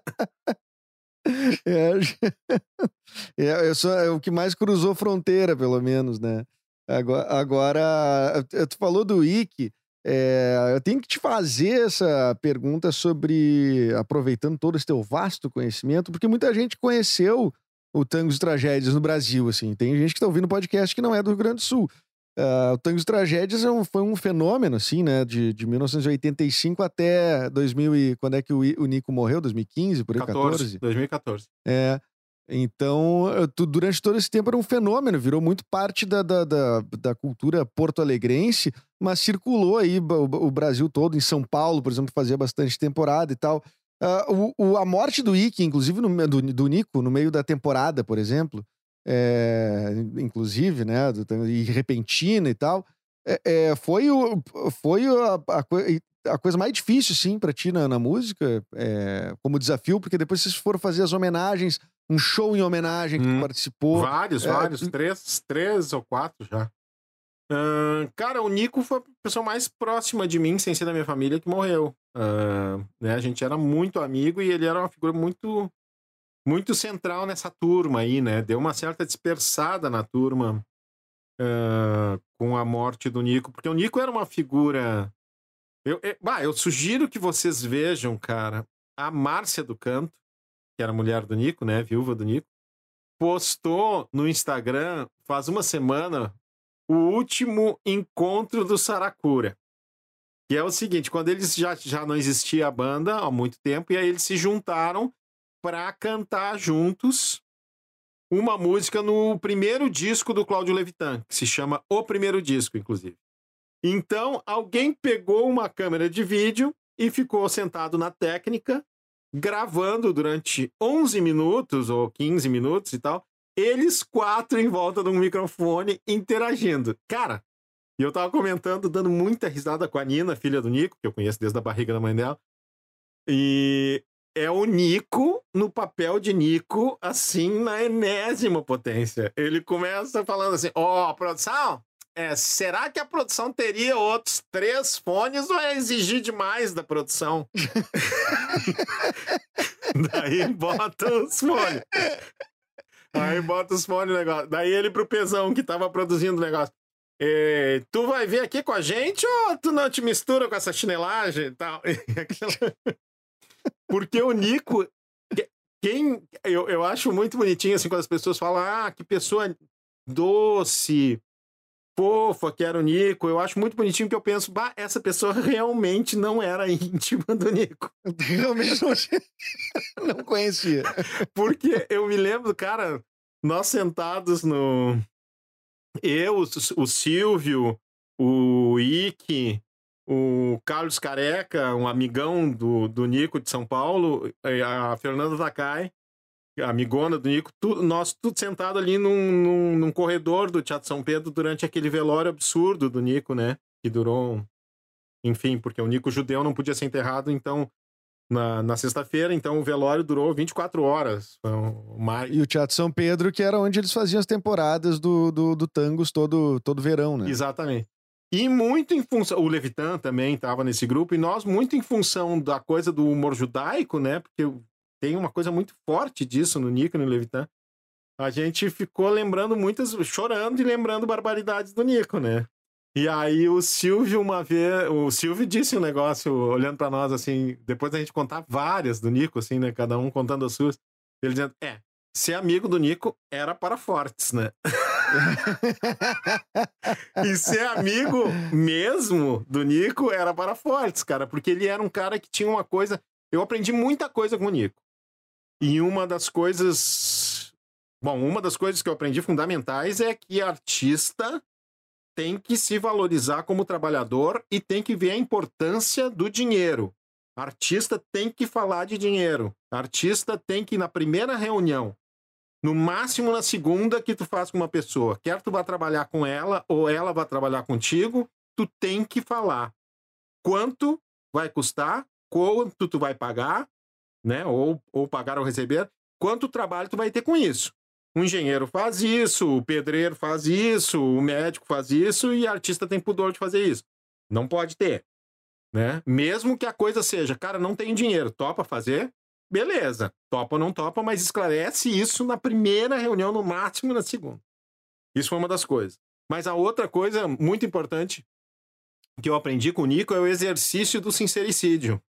É, é, eu sou, é o que mais cruzou fronteira, pelo menos, né? Agora, agora eh, tu falou do Ike, é, eu tenho que te fazer essa pergunta sobre, aproveitando todo esse teu vasto conhecimento, porque muita gente conheceu o Tangos e Tragédias no Brasil, assim. Tem gente que tá ouvindo o podcast que não é do Rio Grande do Sul. Ah, o Tangos e Tragédias é um- foi um fenômeno, assim, né? De, de 1985 até 2000 e... Quando é que o, o Nico morreu? 2015, por aí, 14, 2014. é. Então, tu- durante todo esse tempo era um fenômeno, virou muito parte da, da, da, da cultura porto-alegrense, mas circulou aí o, o Brasil todo, em São Paulo, por exemplo, fazia bastante temporada e tal. Ah, o, o- a morte do Ike, inclusive no do, do Nico, no meio da temporada, por exemplo, é, inclusive, né, do- e repentina e tal, é, é, foi, o, foi a, a, a coisa mais difícil, sim, pra ti na, na música, é, como desafio, porque depois vocês foram fazer as homenagens, um show em homenagem que tu Hum. participou. Vários, é, vários. Três, três ou quatro já. Ahn, cara, o Nico foi a pessoa mais próxima de mim, sem ser da minha família, que morreu. Ahn, né, a gente era muito amigo e ele era uma figura muito muito central nessa turma aí, né? Deu uma certa dispersada na turma ah, com a morte do Nico, porque o Nico era uma figura. Eu, eu, bah, eu sugiro que vocês vejam, cara, a Márcia do Canto, que era mulher do Nico, né? Viúva do Nico postou no Instagram faz uma semana o último encontro do Saracura. Que é o seguinte, quando eles já, já não existia a banda há muito tempo, e aí eles se juntaram para cantar juntos uma música no primeiro disco do Cláudio Levitan, que se chama O Primeiro Disco, inclusive. Então, alguém pegou uma câmera de vídeo e ficou sentado na técnica, gravando durante 11 minutos ou 15 minutos e tal, eles quatro em volta de um microfone interagindo. Cara, e eu tava comentando, dando muita risada com a Nina, filha do Nico, que eu conheço desde a barriga da mãe dela. E é o Nico no papel de Nico, assim, na enésima potência. Ele começa falando assim: Ó, oh, produção, é, será que a produção teria outros três fones ou é exigir demais da produção? Daí bota os fones. Aí bota os fones no negócio. Daí ele pro pesão que tava produzindo o negócio. É, tu vai vir aqui com a gente ou tu não te mistura com essa chinelagem e tal? Porque o Nico, quem eu, eu acho muito bonitinho assim quando as pessoas falam, ah, que pessoa doce, fofa que era o Nico. Eu acho muito bonitinho que eu penso, bah, essa pessoa realmente não era íntima do Nico. Realmente não, não conhecia. Porque eu me lembro, cara, nós sentados no. Eu, o Silvio, o Ike, o Carlos Careca, um amigão do, do Nico de São Paulo, a Fernanda Takai, amigona do Nico, tu, nós tudo sentado ali num, num, num, corredor do Teatro São Pedro durante aquele velório absurdo do Nico, né? Que durou, enfim, porque o Nico judeu não podia ser enterrado, então, na, na sexta-feira, então o velório durou 24 horas. Uma... E o Teatro São Pedro, que era onde eles faziam as temporadas do, do, do Tangos todo, todo verão, né? Exatamente. E muito em função. O Levitan também estava nesse grupo, e nós, muito em função da coisa do humor judaico, né? Porque tem uma coisa muito forte disso no Nico e no Levitan. A gente ficou lembrando muitas, chorando e lembrando barbaridades do Nico, né? E aí o Silvio, uma vez, o Silvio disse um negócio, olhando para nós, assim, depois da gente contar várias do Nico, assim, né? Cada um contando as suas. Ele dizendo, é, ser amigo do Nico era para fortes, né? e ser amigo mesmo do Nico era para fortes, cara, porque ele era um cara que tinha uma coisa. Eu aprendi muita coisa com o Nico. E uma das coisas. Bom, uma das coisas que eu aprendi fundamentais é que artista tem que se valorizar como trabalhador e tem que ver a importância do dinheiro. Artista tem que falar de dinheiro. Artista tem que, na primeira reunião, no máximo na segunda que tu faz com uma pessoa, quer tu vá trabalhar com ela ou ela vai trabalhar contigo, tu tem que falar quanto vai custar, quanto tu vai pagar né? Ou, ou pagar ou receber, quanto trabalho tu vai ter com isso. O engenheiro faz isso, o pedreiro faz isso, o médico faz isso e artista tem pudor de fazer isso. Não pode ter, né? Mesmo que a coisa seja, cara, não tem dinheiro, topa fazer? Beleza, topa ou não topa, mas esclarece isso na primeira reunião, no máximo na segunda. Isso foi uma das coisas. Mas a outra coisa muito importante que eu aprendi com o Nico é o exercício do sincericídio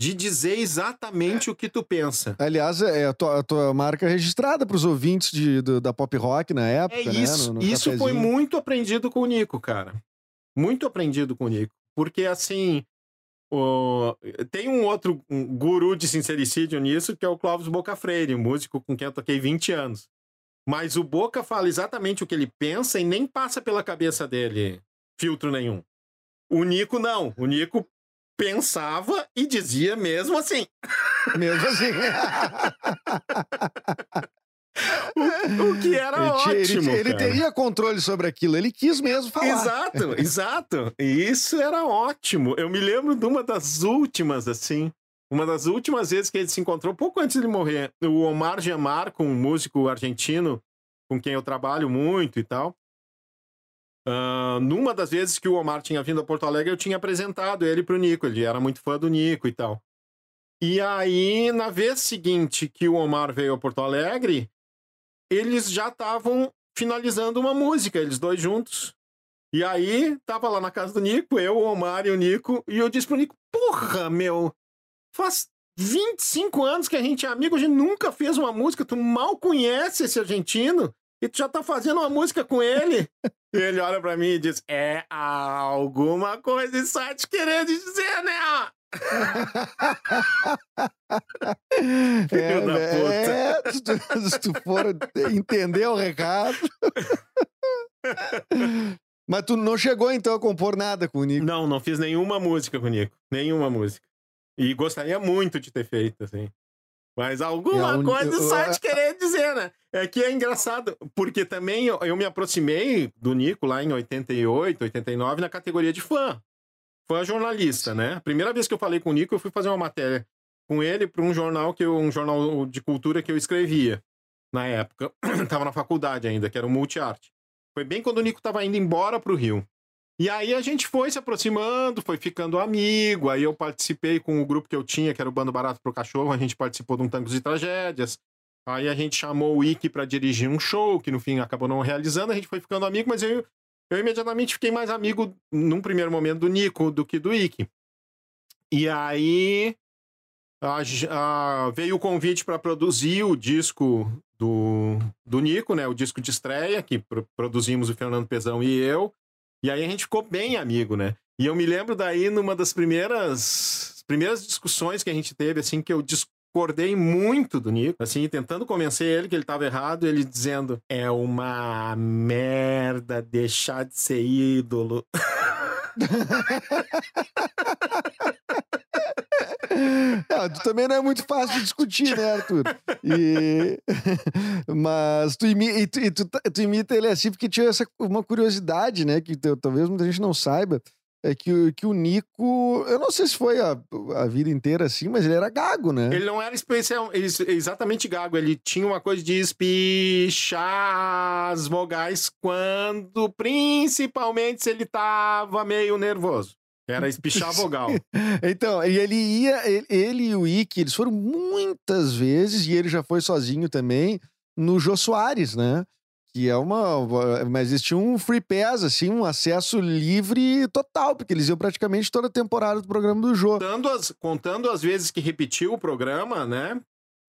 de dizer exatamente o que tu pensa. Aliás, é a tua, a tua marca registrada para os ouvintes de, do, da pop rock na época, é isso, né? No, no isso foi muito aprendido com o Nico, cara. Muito aprendido com o Nico. Porque, assim, o... tem um outro guru de sincericídio nisso, que é o Clóvis Boca Freire, um músico com quem eu toquei 20 anos. Mas o Boca fala exatamente o que ele pensa e nem passa pela cabeça dele filtro nenhum. O Nico não. O Nico pensava e dizia mesmo assim. Mesmo assim. o, o, que era ele, ótimo. Ele, ele, teria controle sobre aquilo, ele quis mesmo falar. Exato, exato. E isso era ótimo. Eu me lembro de uma das últimas, assim. Uma das últimas vezes que ele se encontrou, pouco antes de morrer, o Omar Giamarco, um músico argentino com quem eu trabalho muito e tal. Uh, numa das vezes que o Omar tinha vindo a Porto Alegre, eu tinha apresentado ele pro Nico. Ele era muito fã do Nico e tal. E aí, na vez seguinte que o Omar veio a Porto Alegre, eles já estavam finalizando uma música, eles dois juntos. E aí, tava lá na casa do Nico, eu, o Omar e o Nico, e eu disse pro Nico: Porra, meu, faz 25 anos que a gente é amigo, a gente nunca fez uma música, tu mal conhece esse argentino e tu já tá fazendo uma música com ele. e ele olha para mim e diz: É alguma coisa está te querendo dizer, né? é, da puta. É, se, tu, se tu for entender o recado. Mas tu não chegou então a compor nada com o Nico? Não, não fiz nenhuma música com o Nico. Nenhuma música. E gostaria muito de ter feito, assim. Mas alguma un... coisa só te querer dizer, né? É que é engraçado, porque também eu, eu, me aproximei do Nico lá em 88, 89, na categoria de fã. Fã jornalista, né? A primeira vez que eu falei com o Nico, eu fui fazer uma matéria com ele para um jornal que eu, um jornal de cultura que eu escrevia na época. Tava na faculdade ainda, que era o Multiarte. Foi bem quando o Nico tava indo embora pro Rio. E aí a gente foi se aproximando, foi ficando amigo. Aí eu participei com o grupo que eu tinha, que era o Bando Barato pro Cachorro. A gente participou de um Tangos de Tragédias. Aí a gente chamou o Ike para dirigir um show, que no fim acabou não realizando. A gente foi ficando amigo, mas eu, eu imediatamente fiquei mais amigo, num primeiro momento, do Nico do que do Ike. E aí a, a, veio o convite para produzir o disco do, do Nico, né? O disco de estreia, que pro, produzimos o Fernando Pezão e eu. E aí a gente ficou bem amigo, né? E eu me lembro daí numa das primeiras primeiras discussões que a gente teve, assim, que eu discordei muito do Nico, assim, tentando convencer ele que ele estava errado, ele dizendo: é uma merda deixar de ser ídolo. Tu também não é muito fácil de discutir, né, Arthur? E... Mas tu, imi... tu, tu, tu, imita ele assim porque tinha essa uma curiosidade, né? Que talvez muita gente não saiba. É que, que o Nico, eu não sei se foi a, a vida inteira assim, mas ele era gago, né? Ele não era especial, exatamente gago, ele tinha uma coisa de espichar as vogais quando, principalmente se ele tava meio nervoso. Era espichar vogal. então, e ele ia, ele, ele e o Ike, eles foram muitas vezes, e ele já foi sozinho também, no Jô Soares, né? Que é uma. Mas existia um free pass, assim, um acesso livre total, porque eles iam praticamente toda a temporada do programa do Jô. Contando as, contando as vezes que repetiu o programa, né?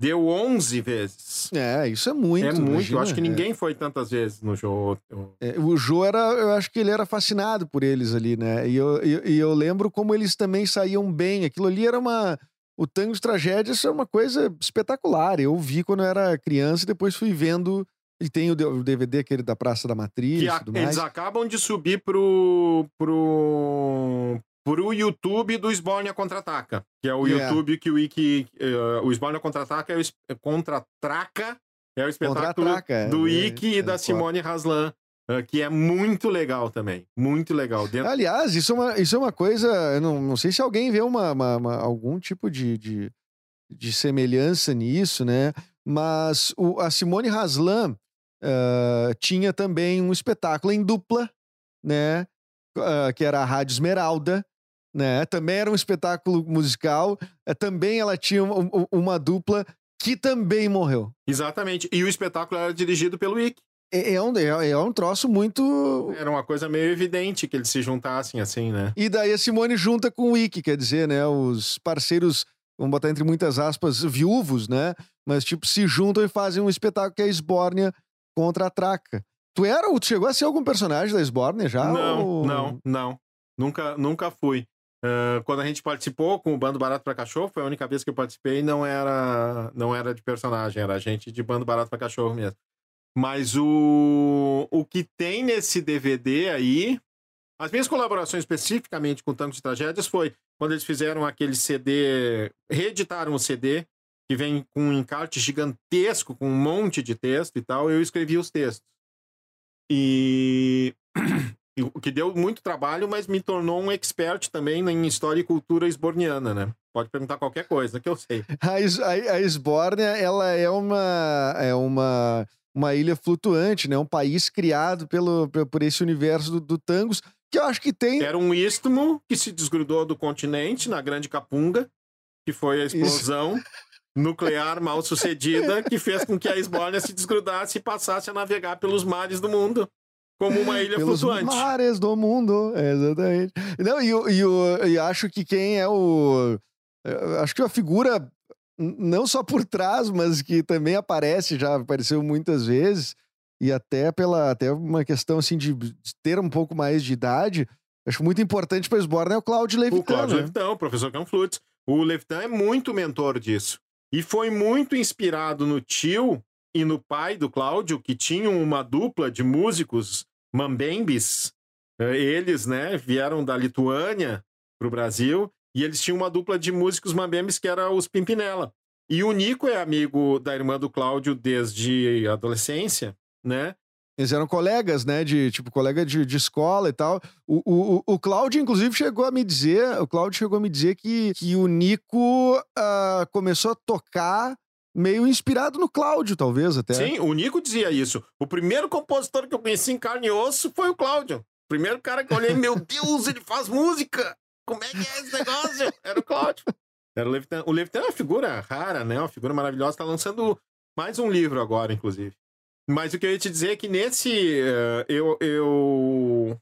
Deu 11 vezes. É, isso é muito. É muito. Imagina. Eu acho que ninguém é. foi tantas vezes no jogo. É, o Jô era, eu acho que ele era fascinado por eles ali, né? E eu, e, e eu lembro como eles também saíam bem. Aquilo ali era uma. O Tango de Tragédias é uma coisa espetacular. Eu vi quando eu era criança e depois fui vendo. E tem o DVD aquele da Praça da Matriz. Que a, eles acabam de subir pro, pro, pro YouTube do Sbornia Contra-Ataca, que é o yeah. YouTube que o Wiki... Uh, o Sbornia Contra-Ataca é o... É Contra-Traca é o espetáculo do é, Wiki é, e da Simone Haslan, uh, que é muito legal também. Muito legal. Dentro... Aliás, isso é uma, isso é uma coisa... Eu não, não sei se alguém vê uma, uma, uma algum tipo de, de, de, semelhança nisso, né? Mas o, a Simone Haslan uh, tinha também um espetáculo em dupla, né? Uh, que era a Rádio Esmeralda, né? Também era um espetáculo musical. É, também ela tinha uma, uma, dupla que também morreu. Exatamente. E o espetáculo era dirigido pelo Ick. É, é, um, é, é, um troço muito. Era uma coisa meio evidente que eles se juntassem assim, né? E daí a Simone junta com o Ick, quer dizer, né? Os parceiros, vamos botar entre muitas aspas, viúvos, né? Mas, tipo, se juntam e fazem um espetáculo que é a Esbórnia contra a Traca. Tu era ou tu chegou a ser algum personagem da Esbórnia já? Não, ou... não, não. Nunca, nunca fui. Uh, quando a gente participou com o Bando Barato para Cachorro, foi a única vez que eu participei, não era, não era de personagem, era gente de Bando Barato para Cachorro mesmo. Mas o, o que tem nesse DVD aí, as minhas colaborações especificamente com Tango de Tragédias foi quando eles fizeram aquele CD, reeditaram o CD, que vem com um encarte gigantesco, com um monte de texto e tal, eu escrevi os textos. E que deu muito trabalho, mas me tornou um expert também em história e cultura esborniana, né? Pode perguntar qualquer coisa que eu sei. A, a, a Esbórnia, ela é uma, é uma, uma ilha flutuante, né? Um país criado pelo, por esse universo do, do tangos, que eu acho que tem... Era um istmo que se desgrudou do continente, na Grande Capunga, que foi a explosão... Isso nuclear mal sucedida que fez com que a Esbórnia se desgrudasse e passasse a navegar pelos mares do mundo como uma ilha Pelos flutuante. mares do mundo, exatamente. Não, e, e, e acho que quem é o. Acho que a figura, não só por trás, mas que também aparece, já apareceu muitas vezes, e até pela até uma questão assim de ter um pouco mais de idade, acho muito importante para o Sborne é o Claudio Levitan. O Claudio né? Levitan, o professor Canflutz. O Levitan é muito mentor disso. E foi muito inspirado no tio e no pai do Cláudio, que tinham uma dupla de músicos mambembes, Eh, Eles, né, vieram da Lituânia pro Brasil e eles tinham uma dupla de músicos mambembes que era os Pimpinela. E o Nico é amigo da irmã do Cláudio desde a adolescência, né? Eles eram colegas, né? De, tipo, colega de, de escola e tal. O, o, o- o Cláudio, inclusive, chegou a me dizer, o Cláudio chegou a me dizer que, que o Nico ah, começou a tocar meio inspirado no Cláudio, talvez, até. Sim, o Nico dizia isso. O primeiro compositor que eu conheci em carne e osso foi o Cláudio. Primeiro cara que eu olhei, meu Deus, ele faz música! Como é que é esse negócio? Era o Cláudio. Era o Levitan. O Levitan é uma figura rara, né? Uma figura maravilhosa. Tá lançando mais um livro agora, inclusive. Mas o que eu ia te dizer é que nesse. eh, eu, eu.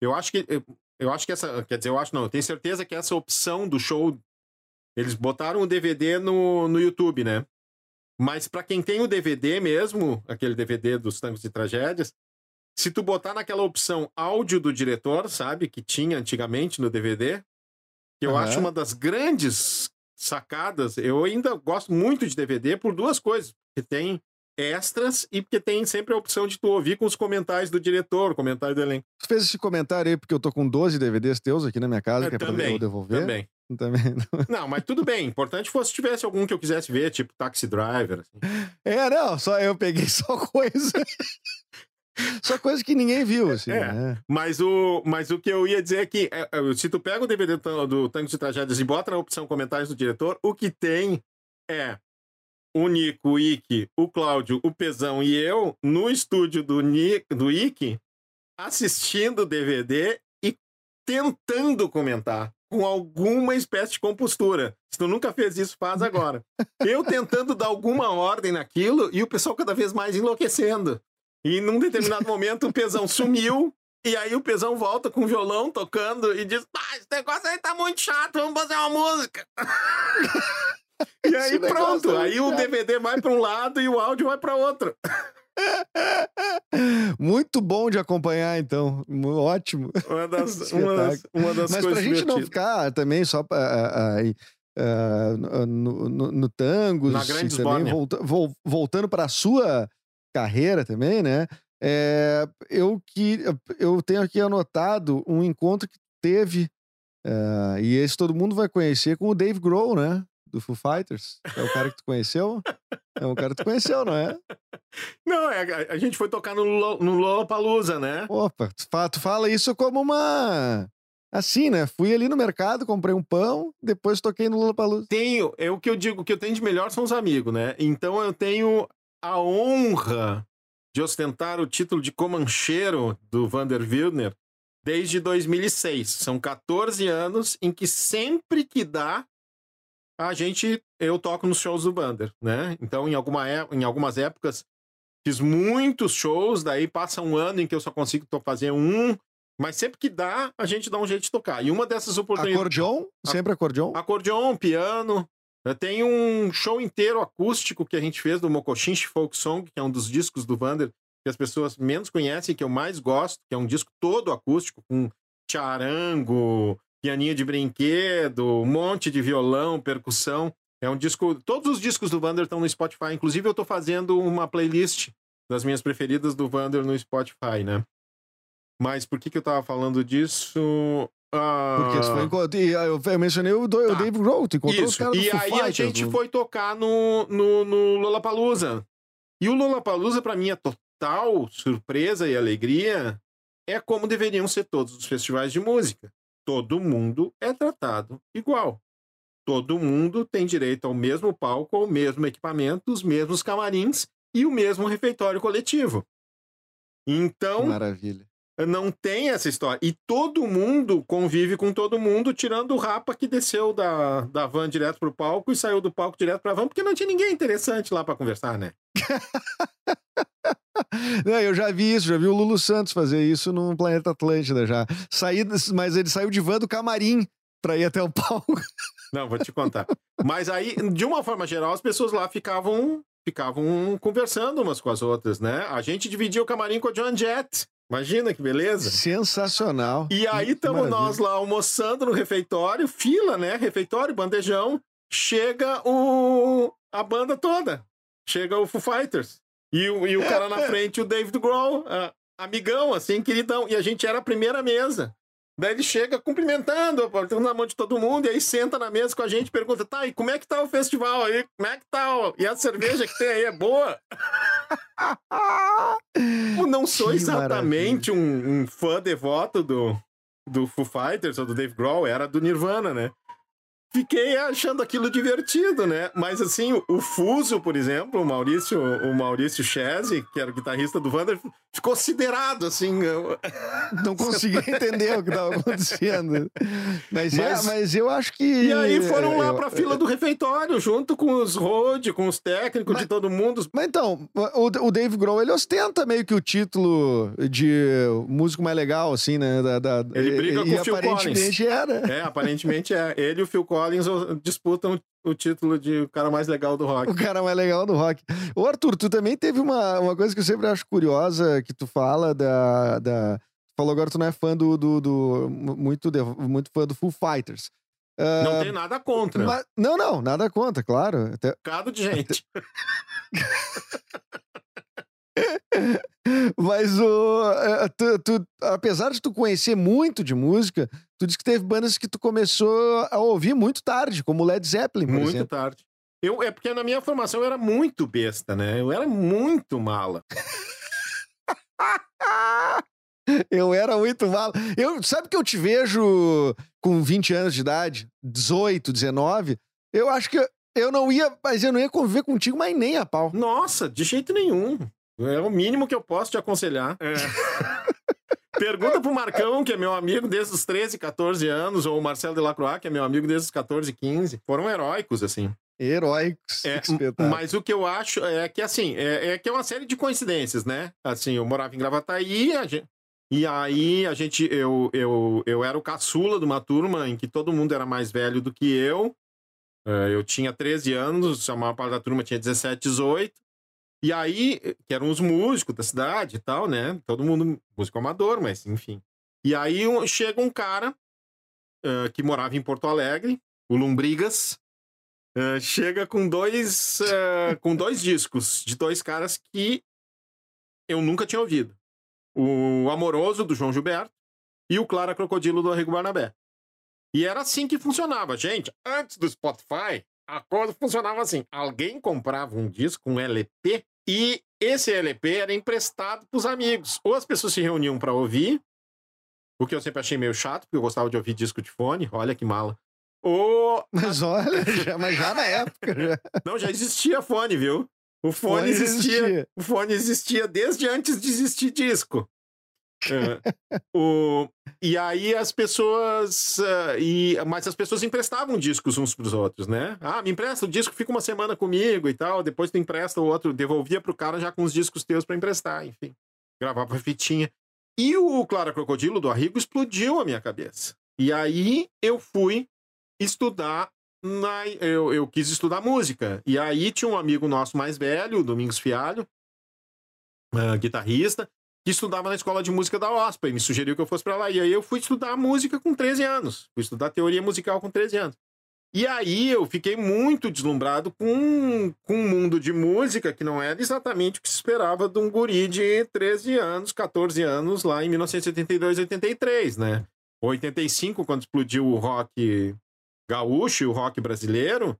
Eu acho que. Eu, eu acho que essa. Quer dizer, eu acho não. Eu tenho certeza que essa opção do show. Eles botaram o DVD no, no YouTube, né? Mas pra quem tem o DVD mesmo, aquele DVD dos Tangos e Tragédias, se tu botar naquela opção áudio do diretor, sabe? Que tinha antigamente no DVD, que eu Aham. acho uma das grandes sacadas. Eu ainda gosto muito de DVD por duas coisas. Porque tem extras e porque tem sempre a opção de tu ouvir com os comentários do diretor, comentário do elenco. Tu fez esse comentário aí porque eu tô com 12 DVDs teus aqui na minha casa, É, que é pra eu devolver. Também. Também. Não, mas tudo bem. Importante fosse se tivesse algum que eu quisesse ver, tipo Taxi Driver. assim. É, não, só eu peguei só coisa. só coisa que ninguém viu, assim. É. né? Mas o, mas o que eu ia dizer é que é, é, se tu pega o DVD do, do Tango de Tragédias e bota na opção comentários do diretor, o que tem é o Nico, o Ike, o Cláudio, o Pezão e eu no estúdio do, Ni, do Ike assistindo o DVD e tentando comentar com alguma espécie de compostura. Se tu nunca fez isso, faz agora. Eu tentando dar alguma ordem naquilo e o pessoal cada vez mais enlouquecendo. E num determinado momento o Pezão sumiu e aí o Pezão volta com o violão tocando e diz: ah, esse negócio aí tá muito chato, vamos fazer uma música. e aí negócio pronto, tá aí o. DVD vai para um lado e o áudio vai para outro. Muito bom de acompanhar, então. Ótimo. Uma das, uma das, uma das Mas coisas pra gente não divertidas. ficar também só pra, no, no, no e também volta- vol- voltando para a sua carreira também, né? É, eu que eu tenho aqui anotado um encontro que teve ah, e esse todo mundo vai conhecer com o Dave Grohl, né? Do Foo Fighters. É o cara que tu conheceu? É um cara que tu conheceu, não é? Não, é, a, gente foi tocar no, no Lollapalooza, né? Opa, tu fa- tu fala isso como uma. Assim, né? Fui ali no mercado, comprei um pão, depois toquei no Lollapalooza. Tenho, é o que eu digo, o que eu tenho de melhor são os amigos, né? Então eu tenho a honra de ostentar o título de comancheiro do Vander Wildner desde 2006. São 14 anos em que sempre que dá, a gente, eu toco nos shows do Vander, né? Então em, alguma, é- em algumas épocas fiz muitos shows, daí passa um ano em que eu só consigo fazer um, mas sempre que dá, a gente dá um jeito de tocar. E uma dessas oportunidades... Acordeon? Sempre acordeon? Acordeon, piano. Eu tenho um show inteiro acústico que a gente fez do Mokoshinshi Folk Song, que é um dos discos do Vander que as pessoas menos conhecem, que eu mais gosto, que é um disco todo acústico, com charango, pianinho de brinquedo, um monte de violão, percussão. É um disco. Todos os discos do Vander estão no Spotify. Inclusive, eu tô fazendo uma playlist das minhas preferidas do Vander no Spotify, né? Mas por que, que eu tava falando disso? Ah, Porque foi ah, eu eu mencionei o, do, o Tá. Dave Grohl, tu encontrou os Isso. caras do E Foo aí a Fighters, gente no- foi tocar no, no, no Lollapalooza. E o Lollapalooza, pra minha total surpresa e alegria, é como deveriam ser todos os festivais de música. Todo mundo é tratado igual. Todo mundo tem direito ao mesmo palco, ao mesmo equipamento, os mesmos camarins e o mesmo refeitório coletivo. Então, Maravilha. não tem essa história. E todo mundo convive com todo mundo, tirando o Rapa que desceu da, da van direto pro palco e saiu do palco direto pra van, porque não tinha ninguém interessante lá pra conversar, né? Não, eu já vi isso, já vi o Lulu Santos fazer isso no Planeta Atlântida já. Saí, mas ele saiu de van do camarim pra ir até o palco. Não, vou te contar. Mas aí, de uma forma geral, as pessoas lá ficavam ficavam conversando umas com as outras, né? A gente dividia o camarim com a John Jett. Imagina que beleza. Sensacional. E aí estamos nós lá almoçando no refeitório, fila, né? Refeitório, bandejão. Chega o a banda toda. Chega o Foo Fighters. E o, e o cara na frente, o David Grohl. Ah, amigão, assim, queridão. E a gente era a primeira mesa. Daí ele chega cumprimentando, apertando na mão de todo mundo, e aí senta na mesa com a gente e pergunta: tá, e como é que tá o festival aí? Como é que tá? ó? E a cerveja que tem aí é boa? Eu não sou exatamente um, um fã devoto do, do Foo Fighters ou do Dave Grohl, era do Nirvana, né? Fiquei achando aquilo divertido, né? Mas assim, o- Fuso, por exemplo, o Maurício, o Maurício Chese, que era o guitarrista do Wander, ficou siderado, assim. Não conseguia entender o que estava acontecendo. Mas, Mas- é, mas eu acho que. E aí foram lá eu- pra fila do refeitório, junto com os road, com os técnicos Mas- de todo mundo. Mas então, o, o Dave Grohl, ele ostenta meio que o título de músico mais legal, assim, né? Da, da- Ele briga e, com o Phil aparentemente era. É, aparentemente é. Ele e o Phil Collins disputam o título de o cara mais legal do rock. O cara mais legal do rock. Ô, Arthur, tu também teve uma, uma coisa que eu sempre acho curiosa, que tu fala da. da... Tu falou agora tu não é fã do. do, do- muito, de- muito fã do Full Fighters. Ah, Não tem nada contra. mas- não, não, nada contra, claro. Até- Bocado de gente. Mas o. eh, tu- tu- apesar de tu conhecer muito de música, tu disse que teve bandas que tu começou a ouvir muito tarde, como Led Zeppelin, por Muito exemplo. tarde. Eu, é porque na minha formação eu era muito besta, né? Eu era muito mala. Eu era muito mal. Eu, sabe que eu te vejo com 20 anos de idade, 18, 19? Eu acho que eu, eu não ia, mas eu não ia conviver contigo, mas nem a pau. Nossa, de jeito nenhum. É o mínimo que eu posso te aconselhar. É. Pergunta pro Marcão, que é meu amigo desde os 13, 14 anos, ou o Marcelo Delacroix, que é meu amigo desde os 14, 15. Foram heróicos, assim. Heróicos. É. Mas o que eu acho é que, assim, é, é que é uma série de coincidências, né? Assim, eu morava em Gravataí, a gente, e aí a gente, eu, eu, eu era o caçula de uma turma em que todo mundo era mais velho do que eu. É, Eu tinha 13 anos, a maior parte da turma tinha 17, 18. E aí, que eram os músicos da cidade e tal, né? Todo mundo músico amador, mas enfim. E aí um- chega um cara eh, que morava em Porto Alegre, o Lombrigas, eh, chega com dois, eh, com dois discos de dois caras que eu nunca tinha ouvido. O Amoroso, do João Gilberto, e o Clara Crocodilo, do Arrigo Barnabé. E era assim que funcionava. Gente, antes do Spotify, a coisa funcionava assim. Alguém comprava um disco, um LP, e esse LP era emprestado pros amigos. Ou as pessoas se reuniam para ouvir, o que eu sempre achei meio chato, porque eu gostava de ouvir disco de fone, olha que mala. Ou. Mas olha, já, mas já na época. Já. Não, já existia fone, viu? O fone, Fone existia. existia. O fone existia desde antes de existir disco. O, e aí as pessoas. ah, e, mas as pessoas emprestavam discos uns pros outros, né? Ah, me empresta o disco, fica uma semana comigo e tal. Depois tu empresta o outro, devolvia pro cara já com os discos teus pra emprestar, enfim. Gravava fitinha. E o Clara Crocodilo do Arrigo explodiu a minha cabeça. E aí eu fui estudar. Na, eu, eu quis estudar música. E aí tinha um amigo nosso mais velho, Domingos Fialho, ah, guitarrista, que estudava na escola de música da OSPA e me sugeriu que eu fosse para lá. E aí eu fui estudar música com 13 anos. Fui estudar teoria musical com 13 anos. E aí eu fiquei muito deslumbrado com, com um mundo de música que não era exatamente o que se esperava de um guri de 13 anos, 14 anos, lá em 1982, 83, né? 85, quando explodiu o rock gaúcho e o rock brasileiro,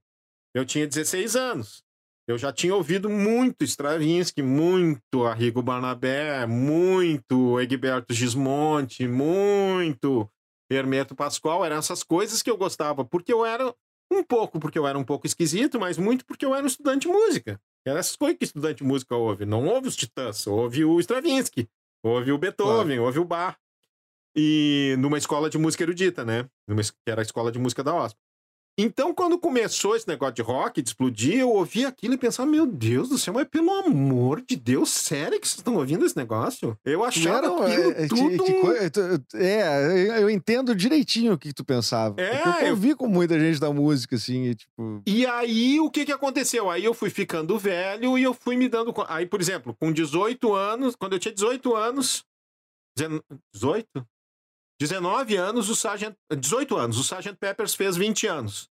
eu tinha 16 anos. Eu já tinha ouvido muito Stravinsky, muito Arrigo Barnabé, muito Egberto Gismonti, muito Hermeto Pascoal. Eram essas coisas que eu gostava, porque eu era um pouco, porque eu era um pouco esquisito, mas muito porque eu era um estudante de música. Eram essas coisas que estudante de música ouve. Não ouve os Titãs, ouve o Stravinsky, ouve o Beethoven, ouve o Bach. E numa escola de música erudita, né? Numa, que era a escola de música da OSP. Então, quando começou esse negócio de rock, de explodir, eu ouvi aquilo e pensava, meu Deus do céu, mas pelo amor de Deus, sério que vocês estão ouvindo esse negócio? Eu achava Era, aquilo é, é, tudo... que coi- tu- é, eu- eu entendo direitinho o que tu pensava. É, Porque eu eu- convivi com muita gente da música, assim, e, tipo. E aí, o que que aconteceu? Aí eu fui ficando velho e eu fui me dando... Aí, por exemplo, com 18 anos, quando eu tinha 18 anos... dezen- 18? 19 anos, o Sgt. 18 anos, o Sgt. Peppers fez 20 anos.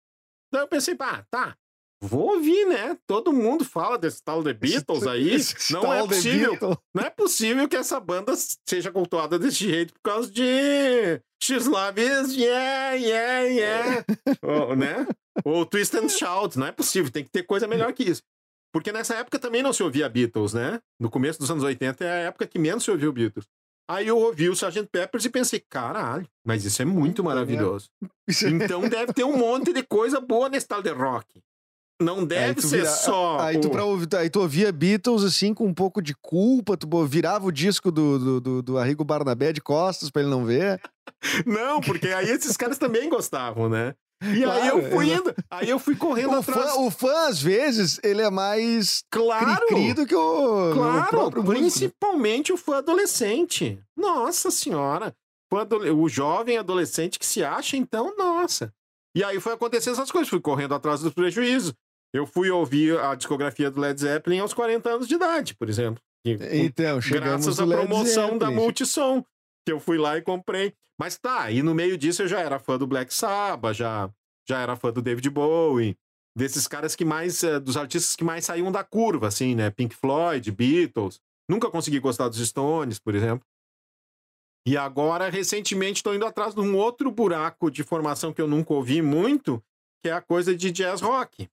Daí eu pensei, pá, tá. vou ouvir, né? Todo mundo fala desse tal The Beatles aí. Esse Não é possível. Não é possível que essa banda seja cultuada desse jeito por causa de X Love is yeah, yeah, yeah. Ou, né? Ou Twist and Shout. Não é possível, tem que ter coisa melhor que isso. Porque nessa época também não se ouvia Beatles, né? No começo dos anos 80 é a época que menos se ouvia o Beatles. Aí eu ouvi o Sgt. Peppers e pensei, caralho, mas isso é muito Puta maravilhoso. É- Então deve ter um monte de coisa boa nesse tal de rock. Não Aí deve ser vira- só. Aí tu, pra ouvir- aí tu ouvia Beatles assim com um pouco de culpa, tu virava o disco do, do, do, do Arrigo Barnabé de costas pra ele não ver. Não, porque aí esses caras também gostavam, né? E aí Claro, eu fui indo, aí eu fui correndo O atrás. fã, o fã, às vezes, ele é mais Claro! do que o, o Claro, músico. principalmente o fã adolescente. Nossa senhora. O jovem adolescente que se acha, então, nossa. E aí foi acontecer essas coisas. Fui correndo atrás dos prejuízos. Eu fui ouvir a discografia do Led Zeppelin aos 40 anos de idade, por exemplo. E- Então, chegamos graças à promoção da. Multissom, que eu fui lá e comprei. Mas tá, e no meio disso eu já era fã do Black Sabbath, já, já era fã do David Bowie, desses caras que mais, eh, dos artistas que mais saíam da curva, assim, né? Pink Floyd, Beatles. Nunca consegui gostar dos Stones, por exemplo. E agora, recentemente, estou indo atrás de um outro buraco de formação que eu nunca ouvi muito, que é a coisa de jazz rock.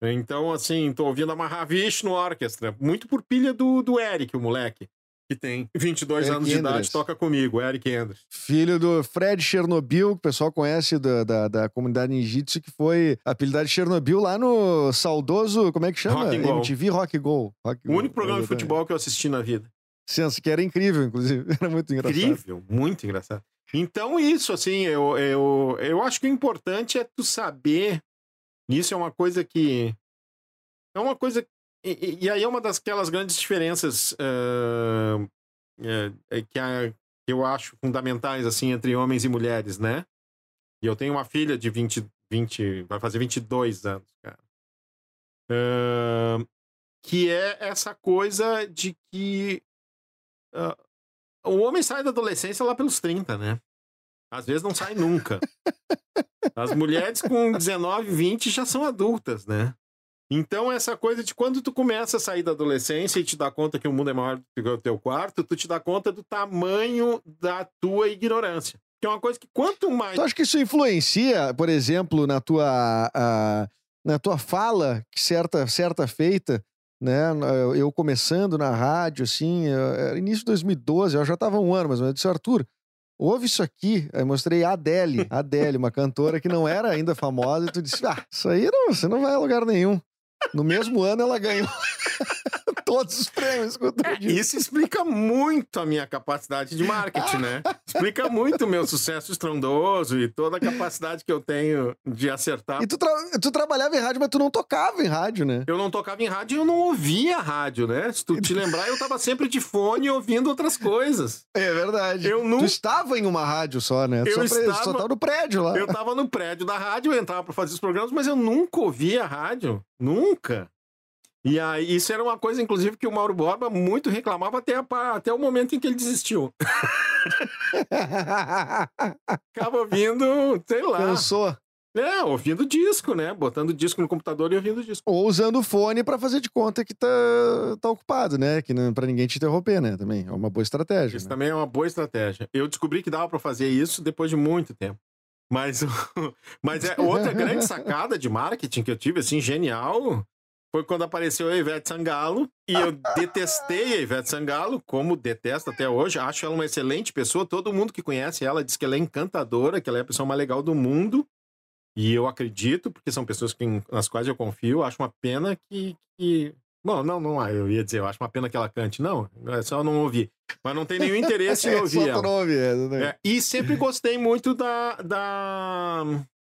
Então, assim, tô ouvindo a Mahavishnu Orchestra, muito por pilha do, do Eric, o moleque, que tem 22 Eric anos de Endres. idade, toca comigo, Eric Endres. Filho do Fred Chernobyl, que o pessoal conhece da, da, da comunidade ninjitsu, que foi apelidado de Chernobyl lá no saudoso, como é que chama? Rock. MTV Rock Go. Rock O Go, único programa de futebol que eu assisti na vida. Sensa, que era incrível, inclusive. Era muito engraçado. Incrível, muito engraçado. Então, isso, assim, eu, eu, eu acho que o importante é tu saber. Isso é uma coisa que. É uma coisa. E, aí é uma daquelas grandes diferenças ah, é, que, a- que eu acho fundamentais, assim, entre homens e mulheres, né? E eu tenho uma filha de 20, 20 vai fazer 22 anos, cara. Ah, que é essa coisa de que ah, o homem sai da adolescência lá pelos 30, né? Às vezes não sai nunca. As mulheres com 19, 20 já são adultas, né? Então, essa coisa de quando tu começa a sair da adolescência e te dá conta que o mundo é maior do que o teu quarto, tu te dá conta do tamanho da tua ignorância. Que é uma coisa que quanto mais. Tu acha que isso influencia, por exemplo, na tua, a- na tua fala, que certa, certa feita, né? Eu começando na rádio, assim, eu- era início de 2012, eu já tava um ano, mas eu disse, Arthur, ouve isso aqui. Aí mostrei a Adele, Adele, uma cantora que não era ainda famosa, e tu disse, ah, isso aí não, você não vai a lugar nenhum. No mesmo ano ela ganhou todos os prêmios. tudo isso. Isso explica muito a minha capacidade de marketing, né? Explica muito o meu sucesso estrondoso e toda a capacidade que eu tenho de acertar E tu, tra- tu trabalhava em rádio, mas tu não tocava em rádio, né? Eu não tocava em rádio e eu não ouvia rádio, né? Se tu te lembrar, eu tava sempre de fone ouvindo outras coisas. É verdade. Eu Tu nunca. estava em uma rádio só, né? Tu Eu só, estava- só tava no prédio lá. Eu tava no prédio da rádio, eu entrava pra fazer os programas, mas eu nunca ouvia rádio. Nunca. E aí, isso era uma coisa, inclusive, que o Mauro Borba muito reclamava até, a até o momento em que ele desistiu. Ficava ouvindo, sei lá. Cansou. É, ouvindo disco, né? Botando disco no computador e ouvindo disco. Ou usando o fone pra fazer de conta que tá, tá ocupado, né? Que não, pra ninguém te interromper, né? Também é uma boa estratégia. Isso né? também é uma boa estratégia. Eu descobri que dava pra fazer isso depois de muito tempo. Mas, mas é outra grande sacada de marketing que eu tive, assim, genial, foi quando apareceu a Ivete Sangalo. E eu detestei a Ivete Sangalo, como detesto até hoje. Acho ela uma excelente pessoa. Todo mundo que conhece ela diz que ela é encantadora, que ela é a pessoa mais legal do mundo. E eu acredito, porque são pessoas que, nas quais eu confio. Acho uma pena que. que... Bom, não, não, eu ia dizer, eu acho uma pena que ela cante. Não, é só não ouvir. Mas não tem nenhum interesse em É, ouvir só ela. não ouvir, é, né? É, e sempre gostei muito da, da.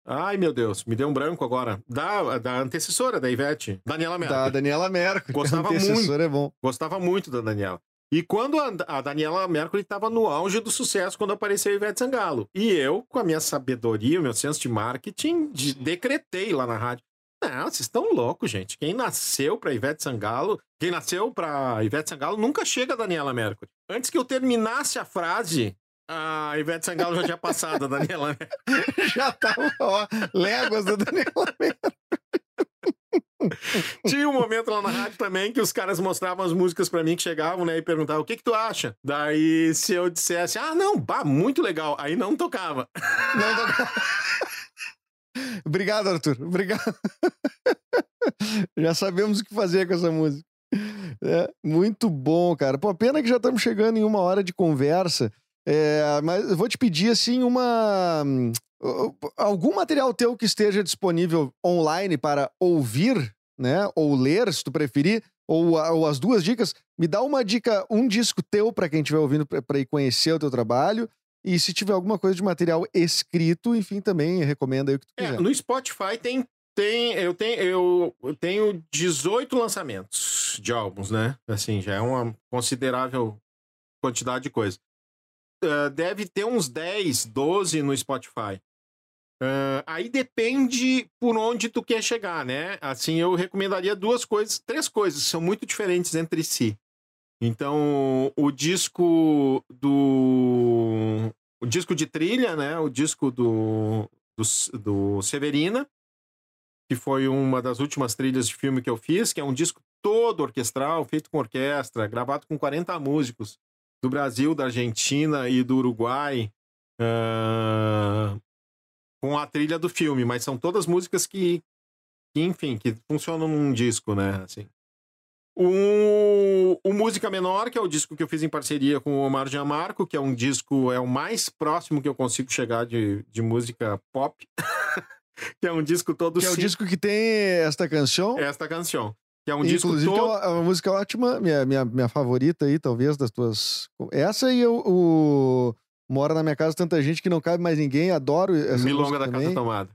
Ai, meu Deus, me deu um branco agora. Da, da antecessora da Ivete, Daniela Mercury. Da Daniela Mercury. Gostava Antecessor é bom. Gostava muito da Daniela. E quando a, a Daniela Mercury estava no auge do sucesso, quando apareceu a Ivete Sangalo. E eu, com a minha sabedoria, o meu senso de marketing, de- decretei lá na rádio. Não, vocês estão loucos, gente. Quem nasceu pra Ivete Sangalo, quem nasceu pra Ivete Sangalo, nunca chega a Daniela Mercury. Antes que eu terminasse a frase, a Ivete Sangalo já tinha passado a Daniela Mercury. Já tava, ó, léguas da Daniela. Tinha um momento lá na rádio também que os caras mostravam as músicas pra mim que chegavam, né? E perguntavam, o que que tu acha? Daí, se eu dissesse, ah, não, bah, muito legal. Aí não tocava. Não, não... Obrigado, Arthur. Obrigado. já sabemos o que fazer com essa música. É, muito bom, cara. Pô, pena que já estamos chegando em uma hora de conversa. É, mas eu vou te pedir, assim, uma. Algum material teu que esteja disponível online para ouvir, né? Ou ler, se tu preferir, ou, ou as duas dicas. Me dá uma dica, um disco teu para quem estiver ouvindo, para ir conhecer o teu trabalho. E se tiver alguma coisa de material escrito, enfim, também recomenda aí o que tu É, quiser. no Spotify tem, tem, eu tenho, eu tenho 18 lançamentos de álbuns, né? Assim, já é uma considerável quantidade de coisa. Deve ter uns 10, 12 no Spotify. Ah, aí depende por onde tu quer chegar, né? Assim, eu recomendaria duas coisas, três coisas, são muito diferentes entre si. Então, o disco do. O disco de trilha, né? O disco do, do, do Severina, que foi uma das últimas trilhas de filme que eu fiz, que é um disco todo orquestral, feito com orquestra, gravado com 40 músicos do Brasil, da Argentina e do Uruguai, ah, com a trilha do filme, mas são todas músicas que, que, enfim, que funcionam num disco, né? Assim. O, o Música Menor, que é o disco que eu fiz em parceria com o Omar Gianmarco, que é um disco, é o mais próximo que eu consigo chegar de, de música pop. que é um disco todo Que é o disco que tem esta canção. esta canção. Que é um disco Inclusive, que é todo. uma, é uma música ótima, minha, minha, minha favorita aí, talvez, das tuas. Essa e o, o Mora na minha casa tanta gente que não cabe mais ninguém, adoro essa Milonga da também. Casa Tomada.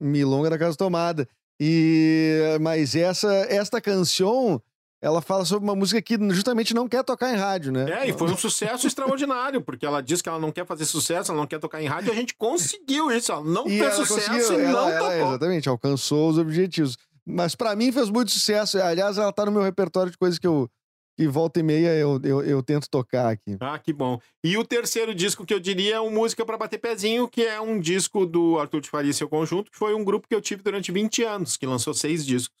Milonga da Casa Tomada. E mas essa esta canção, ela fala sobre uma música que justamente não quer tocar em rádio, né? É, e foi um sucesso extraordinário, porque ela diz que ela não quer fazer sucesso, ela não quer tocar em rádio, e a gente conseguiu isso. Ela não E fez ela sucesso e ela- não ela, tocou. exatamente, alcançou os objetivos. Mas pra mim fez muito sucesso. Aliás, ela tá no meu repertório de coisas que eu que volta e meia eu, eu, eu tento tocar aqui. Ah, que bom. E o terceiro disco que eu diria é Música para Bater Pezinho, que é um disco do Arthur de Faria e seu conjunto, que foi um grupo que eu tive durante 20 anos, que lançou seis discos.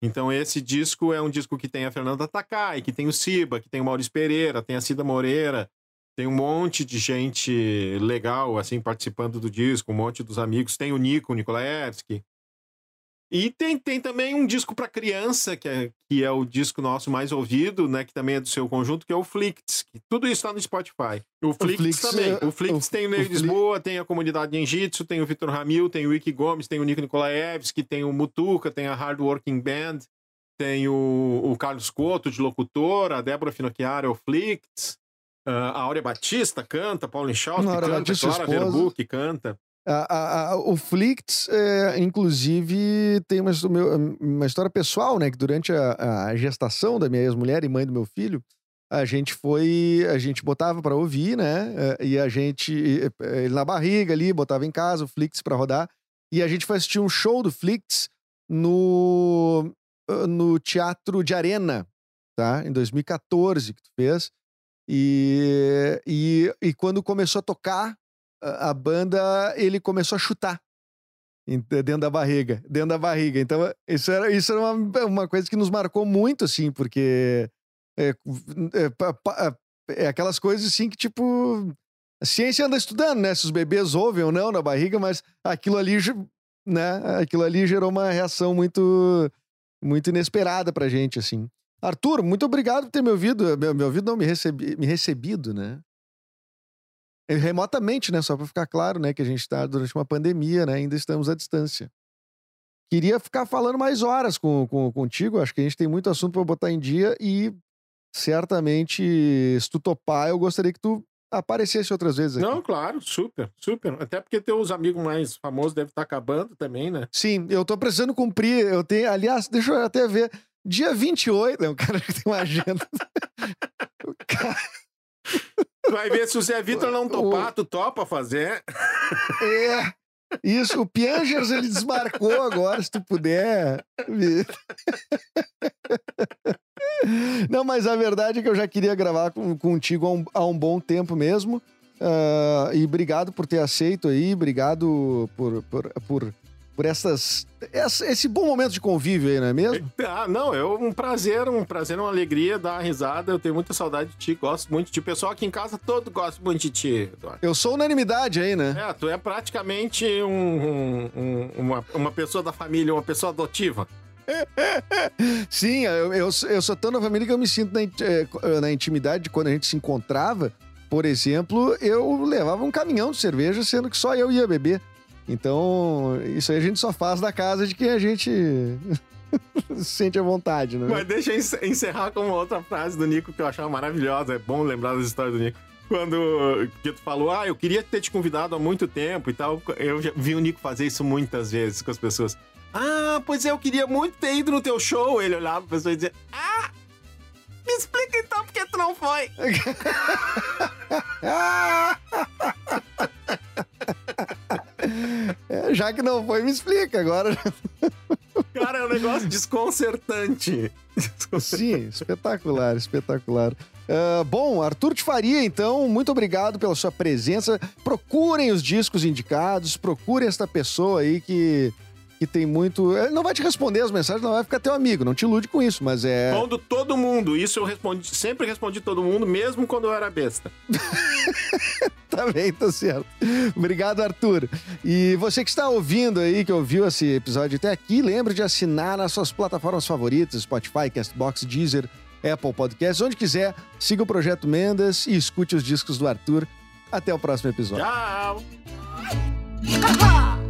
Então esse disco é um disco que tem a Fernanda Takai, que tem o Siba, que tem o Maurício Pereira, tem a Cida Moreira, tem um monte de gente legal, assim, participando do disco, um monte dos amigos. Tem o Nico, o Nikolaevski. E tem, tem também um disco para criança, que é, que é o disco nosso mais ouvido, né? Que também é do seu conjunto, que é o Flicts. Que tudo isso está no Spotify. O Flicts, também. é, O Flicts tem o Ney Lisboa, tem a comunidade Ninjitsu, tem o Vitor Ramil, tem o Wiki Gomes, tem o Nico Nikolaevski, tem o Mutuca, tem a Hard Working Band, tem o, o Carlos Couto de locutor, a Débora Finocchiaro é o Flicts, ah, a Áurea Batista canta, Paulo que Áurea canta, Batista, Clara. Verbu que canta. A- a- a- o Flicts, é, inclusive, tem uma, uma história pessoal, né? Que durante a, gestação da minha ex-mulher e mãe do meu filho, a gente foi. A gente botava pra ouvir, né? é, E a gente. é, Ele na barriga ali, botava em casa o Flicts pra rodar. E a gente foi assistir um show do Flicts no, no Teatro de Arena, tá? Em 2014 que tu fez. E, e, e quando começou a tocar a banda, ele começou a chutar dentro da barriga, dentro da barriga. Então, isso era, isso era uma, uma coisa que nos marcou muito, assim, porque é, é, pa- é aquelas coisas, assim, que, tipo, a ciência anda estudando, né? Se os bebês ouvem ou não na barriga, mas aquilo ali, né? Aquilo ali gerou uma reação muito, muito inesperada pra gente, assim. Arthur, muito obrigado por ter me ouvido. Me ouvido não, me, recebi, me recebido, né? É, Remotamente, né? Só para ficar claro, né? Que a gente está durante uma pandemia, né? Ainda estamos à distância. Queria ficar falando mais horas com, com, contigo. Acho que a gente tem muito assunto para botar em dia e certamente, se tu topar, eu gostaria que tu aparecesse outras vezes aqui. Não, claro, super, super. Até porque teus amigos mais famosos devem estar acabando também, né? Sim, eu tô precisando cumprir. Eu tenho, aliás, deixa eu até ver. Dia 28, é um cara que tem uma agenda. O cara- vai ver se o Zé Vitor não topar, tu topa fazer. É. Isso, o Piangers ele desmarcou agora, se tu puder. Não, mas a verdade é que eu já queria gravar com- contigo há um, há um bom tempo mesmo. Ah, e obrigado por ter aceito aí, obrigado por, por, por por essas, essa- esse bom momento de convívio aí, não é mesmo? Ah, não, é um prazer, um prazer, uma alegria dar uma risada. Eu tenho muita saudade de ti, gosto muito de ti. O pessoal aqui em casa todo gosta muito de ti, Eduardo. Eu sou unanimidade aí, né? É, tu é praticamente um- um- um- uma, uma pessoa da família, uma pessoa adotiva. Sim, eu, eu, eu sou tão na família que eu me sinto na, eh, na intimidade de quando a gente se encontrava. Por exemplo, eu levava um caminhão de cerveja, sendo que só eu ia beber. Então, isso aí a gente só faz da casa de quem a gente se sente à vontade, né? Mas deixa eu encer- encerrar com uma outra frase do Nico que eu achava maravilhosa. É bom lembrar das histórias do Nico. Quando que tu falou, ah, eu queria ter te convidado há muito tempo e tal. Eu já vi o Nico fazer isso muitas vezes com as pessoas. Ah, pois é, eu queria muito ter ido no teu show. Ele olhava pra pessoa e dizia, ah, me explica então por que tu não foi. É, já que não foi, me explica agora. Cara, é um negócio desconcertante. Sim, espetacular, espetacular. Ah, bom, Arthur de Faria, então, muito obrigado pela sua presença. Procurem os discos indicados, procurem esta pessoa aí que, que tem muito. Ele não vai te responder as mensagens, não vai ficar teu amigo, não te ilude com isso, mas é. Respondo todo mundo. Isso eu respondi, sempre respondi todo mundo, mesmo quando eu era besta. Tá bem, tá certo. Obrigado, Arthur. E você que está ouvindo aí, que ouviu esse episódio até aqui, lembre de assinar nas suas plataformas favoritas, Spotify, Castbox, Deezer, Apple Podcasts, onde quiser. Siga o Projeto Mendas e escute os discos do Arthur. Até o próximo episódio. Tchau! Ha ha!